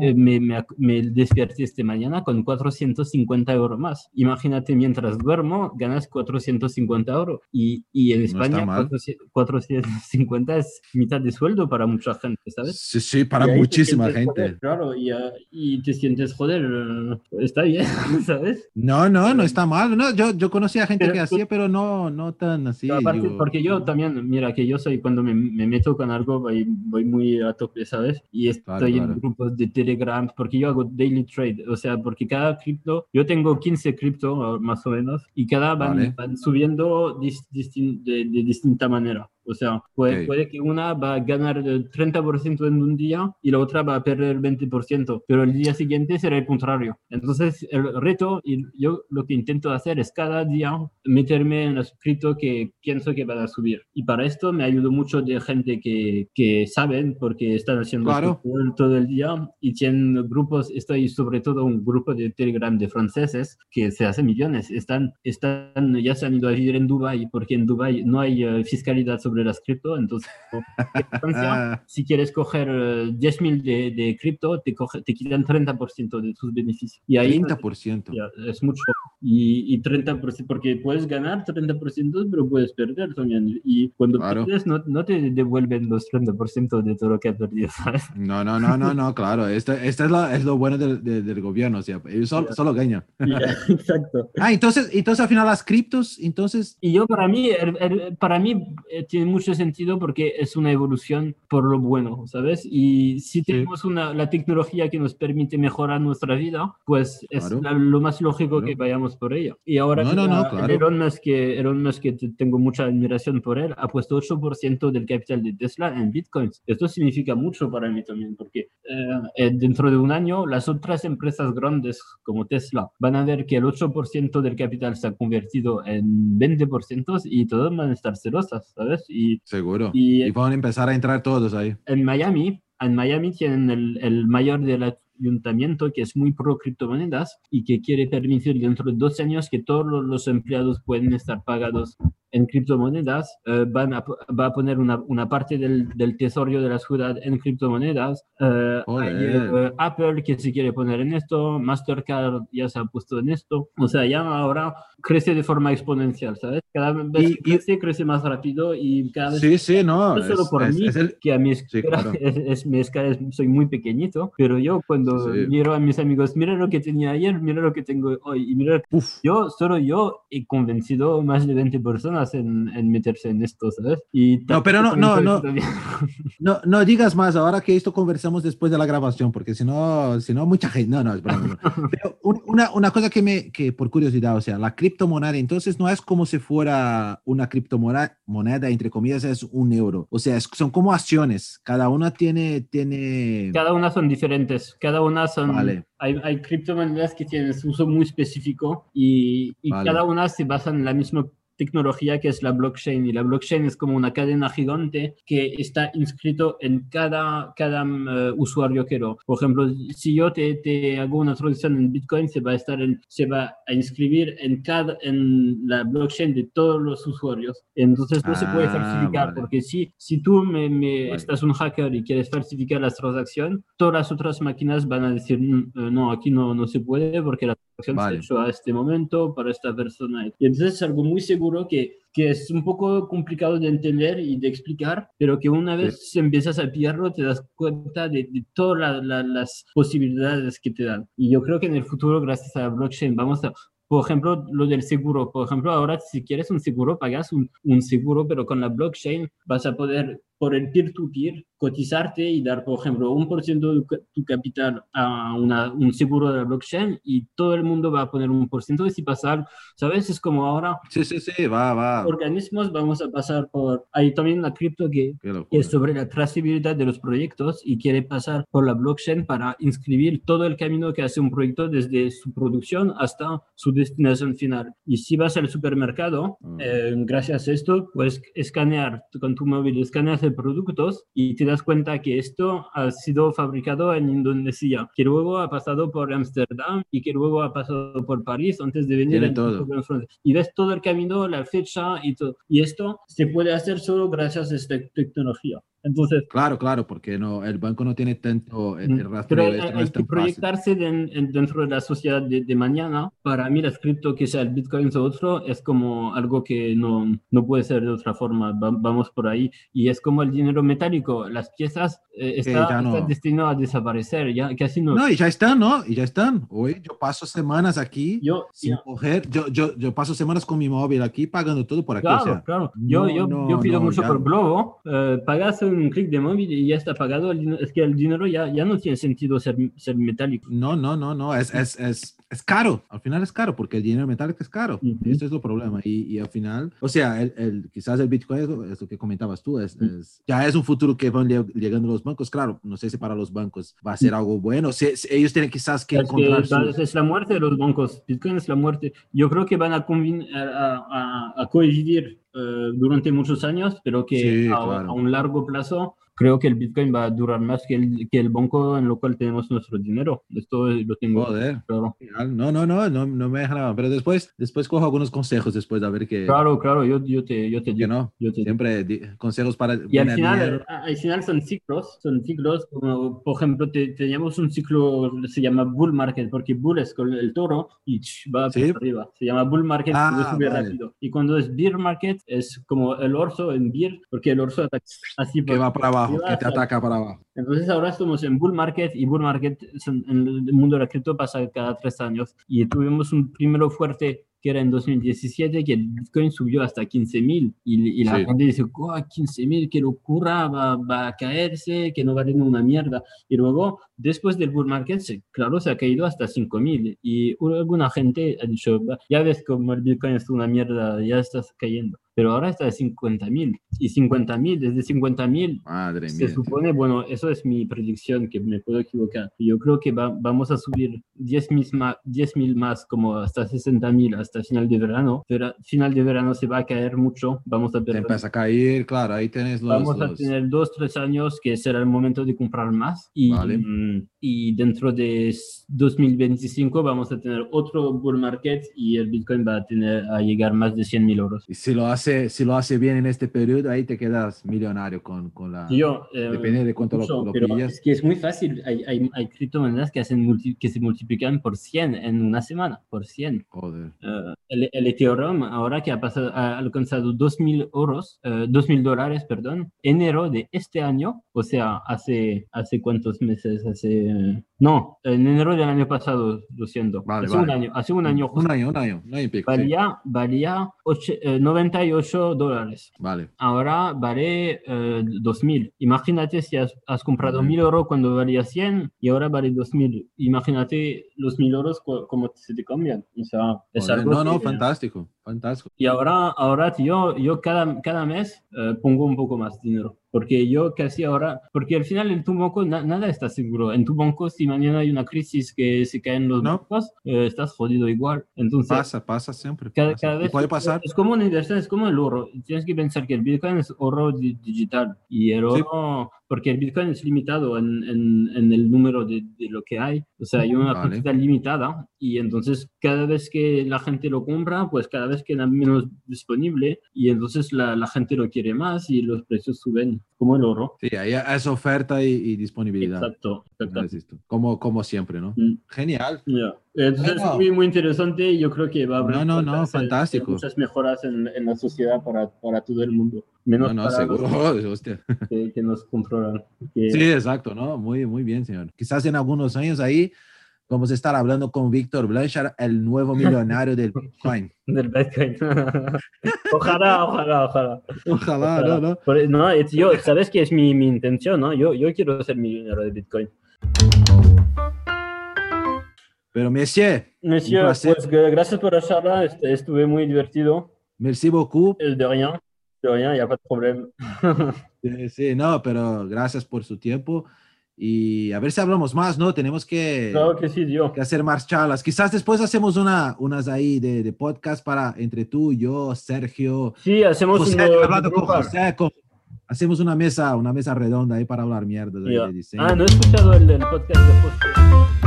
Eh, me, me, me esta mañana con 450 euros más. Imagínate, mientras duermo, ganas 450 euros. Y, y en No España. 400 450 es mitad de sueldo para mucha gente, ¿sabes? Sí, sí, para muchísima gente. joder, claro, y, y te sientes, joder, eh, está bien, ¿sabes? No, no, no está mal. No, yo, yo conocía gente Pero que hacía, pero no, no tan así. Aparte, digo. porque yo también, mira, que yo soy cuando me, me meto con algo, voy, voy muy a tope, ¿sabes? Y estoy Claro, en claro. grupos de Telegram, porque yo hago daily trade, o sea, porque cada cripto, yo tengo 15 cripto más o menos, y cada van, Vale. van subiendo dis- de, de distinta manera. O sea, puede, Ok. puede que una va a ganar el 30% en un día y la otra va a perder el 20%, pero el día siguiente será el contrario. Entonces, el reto, y yo lo que intento hacer es cada día meterme en los cripto que pienso que van a subir. Y para esto me ayudo mucho de gente que, que saben porque están haciendo Claro. todo, el- día y tienen grupos, estoy sobre todo un grupo de Telegram de franceses que se hacen millones. Están, están, ya se han ido a vivir en Dubai porque en Dubai no hay eh, fiscalidad sobre las cripto, entonces Ah, si quieres coger eh, 10.000 de, de cripto, te, coge- te quitan 30% de tus beneficios. Y ahí 30%. ya, es mucho. Y, y 30%, porque puedes ganar 30%, pero puedes perder también. Y cuando pierdes, no, no, te devuelven los 30% de todo lo que has perdido, ¿sabes? No, no, no, no, no, claro. Esto, esto es, lo, es lo bueno del, del, gobierno, o sea, ellos solo, solo ganan. exacto. Ah, entonces, entonces al final las criptos, entonces... Y yo para mí, para mí eh, tiene mucho sentido porque es una evolución por lo bueno, ¿sabes? Y si tenemos una, la tecnología que nos permite mejorar nuestra vida, pues es lo más lógico que vayamos por ella. Y ahora no, no, no, claro. Elon, Musk, que, Elon Musk, que tengo mucha admiración por él, ha puesto 8% del capital de Tesla en bitcoins. Esto significa mucho para mí también, porque eh, dentro de un año las otras empresas grandes como Tesla van a ver que el 8% del capital se ha convertido en 20% y todos van a estar celosas, ¿sabes? Y, Seguro. Y, y van a empezar a entrar todos ahí. En Miami, en Miami tienen el, el mayor de la ayuntamiento que es muy pro criptomonedas y que quiere permitir dentro de dos años que todos los empleados pueden estar pagados en criptomonedas, eh, van a, va a poner una, una parte del, del, tesoro de la ciudad en criptomonedas. Eh, eh, Apple que se quiere poner en esto, Mastercard ya se ha puesto en esto. O sea, ya ahora crece de forma exponencial, ¿sabes? Cada vez y, crece, crece más rápido y cada vez... Sí, sí, no. No solo por mí, que a mi escala, es, mi escala soy muy pequeñito, pero yo cuando miro a mis amigos, mira lo que tenía ayer, mira lo que tengo hoy, y mira, yo, solo yo he convencido más de 20 personas en, meterse en esto, ¿sabes? Y no, pero no, no, no, no, no, digas más ahora que esto conversamos después de la grabación, porque si no, si no, mucha gente, no, no, es Pero una, una cosa que me, que por curiosidad, o sea, la criptomoneda, entonces no es como si fuera una criptomoneda, moneda, entre comillas, es un euro. O sea, son como acciones, cada una tiene, tiene... Cada una son diferentes, cada una son... Vale. Hay, hay criptomonedas que tienen su uso muy específico y, y cada una se basa en la misma tecnología que es la blockchain y la blockchain es como una cadena gigante que está inscrito en cada, cada uh, usuario que lo. Por ejemplo, si yo te, te, hago una transacción en Bitcoin, se va a, estar en, se va a inscribir en, cada, en la blockchain de todos los usuarios. Entonces no se puede ah, falsificar porque si, si tú me, me estás un hacker y quieres falsificar la transacción, todas las otras máquinas van a decir, mm, eh, no, aquí no, no se puede porque la ha hecho a este momento para esta persona. Y entonces es algo muy seguro que, que es un poco complicado de entender y de explicar, pero que una vez empiezas a pillarlo te das cuenta de, todas las posibilidades que te dan. Y yo creo que en el futuro, gracias a la blockchain, vamos a, por ejemplo, lo del seguro. Por ejemplo, ahora si quieres un seguro, pagas un, un seguro, pero con la blockchain vas a poder por el peer-to-peer, cotizarte y dar, por ejemplo, un por ciento de tu capital a una, un seguro de la blockchain y todo el mundo va a poner un por ciento de si pasar, ¿sabes? Es como ahora. Sí, sí, sí, va, va. Organismos vamos a pasar por. Hay también la cripto que, que, es sobre la trazabilidad de los proyectos y quiere pasar por la blockchain para inscribir todo el camino que hace un proyecto desde su producción hasta su destinación final. Y si vas al supermercado, ah. eh, gracias a esto, puedes escanear con tu móvil, escaneas productos y te das cuenta que esto ha sido fabricado en Indonesia, que luego ha pasado por Ámsterdam y que luego ha pasado por París antes de venir. todo. Y ves todo el camino, la fecha y todo. Y esto se puede hacer solo gracias a esta tecnología. Entonces, claro, claro, porque no, el banco no tiene tanto el, rastreo. Pero hay, que proyectarse dentro de la sociedad de, mañana. Para mí, las cripto, que sea el Bitcoin o otro, es como algo que no, no puede ser de otra forma. vamos por ahí. Y es como el dinero metálico. Las piezas eh, están destinadas a desaparecer. Ya casi no. No, y ya están, ¿no? Y ya están. Hoy yo paso semanas aquí yo, sin coger. Yo, yo, yo paso semanas con mi móvil aquí pagando todo por aquí. Claro, claro. Yo, yo, yo pido mucho por Globo. Eh, pagas un un clic de móvil y ya está pagado. Es que el dinero ya, ya no tiene sentido ser, ser metálico. No, no, no, no. Es, es, es, es caro. Al final es caro porque el dinero metálico es caro. y -huh. Este es el problema. Y, y, al final, o sea, el, el, quizás el Bitcoin, es lo que comentabas tú, es, es, ya es un futuro que van llegando los bancos. Claro, no sé si para los bancos va a ser algo bueno. Si, ellos tienen quizás que es encontrar. Que, Es la muerte de los bancos. Bitcoin es la muerte. Yo creo que van a, a, a, a coincidir eh, durante muchos años, pero que a, a, un largo plazo creo que el Bitcoin va a durar más que el, que el banco en lo cual tenemos nuestro dinero. Esto lo tengo Joder. claro. No, no, no, no, no me dejan nada. Pero después, después cojo algunos consejos después de ver que, Claro, claro, yo, yo te, yo te digo. no. Yo te. Siempre di- consejos para Y al final, al final son ciclos, son ciclos, como por ejemplo te- teníamos un ciclo, se llama bull market, porque bull es con el toro y va Sí. para arriba, se llama bull market, Ah, sube vale. rápido. Y cuando es bear market es como el orso en bear, porque el orso ataca así Que va para abajo, que te ataca para abajo. Entonces ahora estamos en bull market y bull market en el mundo de la cripto pasa cada tres años y tuvimos un primero fuerte que era en 2017 que el Bitcoin subió hasta 15.000 y, y la Sí. gente dice, "Oh, 15.000, qué locura, va, va a caerse, que no vale una mierda. Y luego, después del bull market, claro, se ha caído hasta 5.000 y alguna gente ha dicho, "Va, ya ves como el Bitcoin es una mierda, ya estás cayendo. Pero ahora está a 50.000 y 50.000, desde 50.000 Madre se mía. supone, bueno, eso es mi predicción, que me puedo equivocar. Yo creo que va- vamos a subir 10.000 más, 10.000 más, como hasta 60.000 hasta final de verano. Pero final de verano se va a caer mucho, vamos a Te perder. empieza a caer, claro, ahí tenés los... Vamos a los- tener dos, tres años que será el momento de comprar más y, Vale. mm, y dentro de s- 2025 vamos a tener otro bull market y el Bitcoin va a tener a llegar más de 100 mil euros. Y si lo hace, si lo hace bien en este periodo, ahí te quedas millonario con, con la... Tío, eh, Depende de cuánto lo- mucho, lo pero pillas. Es que es muy fácil. Hay, hay, hay criptomonedas que, hacen multi- que se multiplican por 100 en una semana, por 100. Joder. Eh, el, el Ethereum, ahora que ha, pasado, ha alcanzado 2.000 euros, eh, 2.000 dólares, perdón, enero de este año, o sea, hace, hace cuántos meses, hace... eh, no, en enero del año pasado, lo siento. Vale, hace vale. un año, hace un año Un año, un año, un año y pico. sí. valía, valía oche- eh, 98 dólares Vale. ahora vale eh, 2.000. Imagínate si has, has comprado Ujú. 1.000 euros cuando valía 100 y ahora vale 2.000. Imagínate los 1.000 euros co- cómo se te cambian. O sea, es algo No, no, que- fantástico, fantástico. Y ahora, ahora tío, yo cada, cada mes eh, pongo un poco más dinero. Porque yo casi ahora, porque al final en tu banco na- nada está seguro. En tu banco, si mañana hay una crisis que se caen los No. bancos, eh, estás jodido igual. Entonces, Pasa, pasa siempre. cada, pasa. cada vez puede pasar. Es como una inversión, es como el oro. Tienes que pensar que el Bitcoin es oro di- digital y el Sí. Porque el Bitcoin es limitado en, en, en el número de, de lo que hay. O sea, hay una Vale. cantidad limitada y entonces cada vez que la gente lo compra, pues cada vez queda menos disponible y entonces la, la gente lo quiere más y los precios suben, como el oro. Sí, ahí es oferta y, y disponibilidad. Exacto, exacto. Como, como siempre, ¿no? Mm. Genial. Ya. Entonces Bueno. es muy, muy interesante y yo creo que va a haber No, no, no, muchas, eh, fantástico. muchas mejoras en, en la sociedad para, para todo el mundo. Menos No, no, para los seguro. Hostia. que, que nos controlan. Que- Sí, exacto, ¿no? Muy, muy bien, señor. Quizás en algunos años ahí vamos a estar hablando con Víctor Blanchard, el nuevo millonario del Bitcoin. Del Bitcoin. ojalá, ojalá, ojalá. Ojalá, no, no. Por- no, es- yo, ¿sabes qué es mi, mi intención? ¿no? Yo, yo quiero ser millonario de Bitcoin. Pero, monsieur, Monsieur, pues, gracias por la charla. est- Estuve muy divertido. merci beaucoup. Eh, De rien. De rien, il n'y a pas de problème. Sí, sí, no, pero gracias por su tiempo. Y a ver si hablamos más, ¿no? Tenemos que, Claro que sí, que hacer más charlas. Quizás después hacemos una, unas ahí de, de podcast para entre tú, yo, Sergio, Sí, hacemos José, un hablando con. José, con- hacemos una mesa, una mesa redonda ahí para hablar mierda Ya. de diseño. Ah, no he escuchado el, el podcast de José.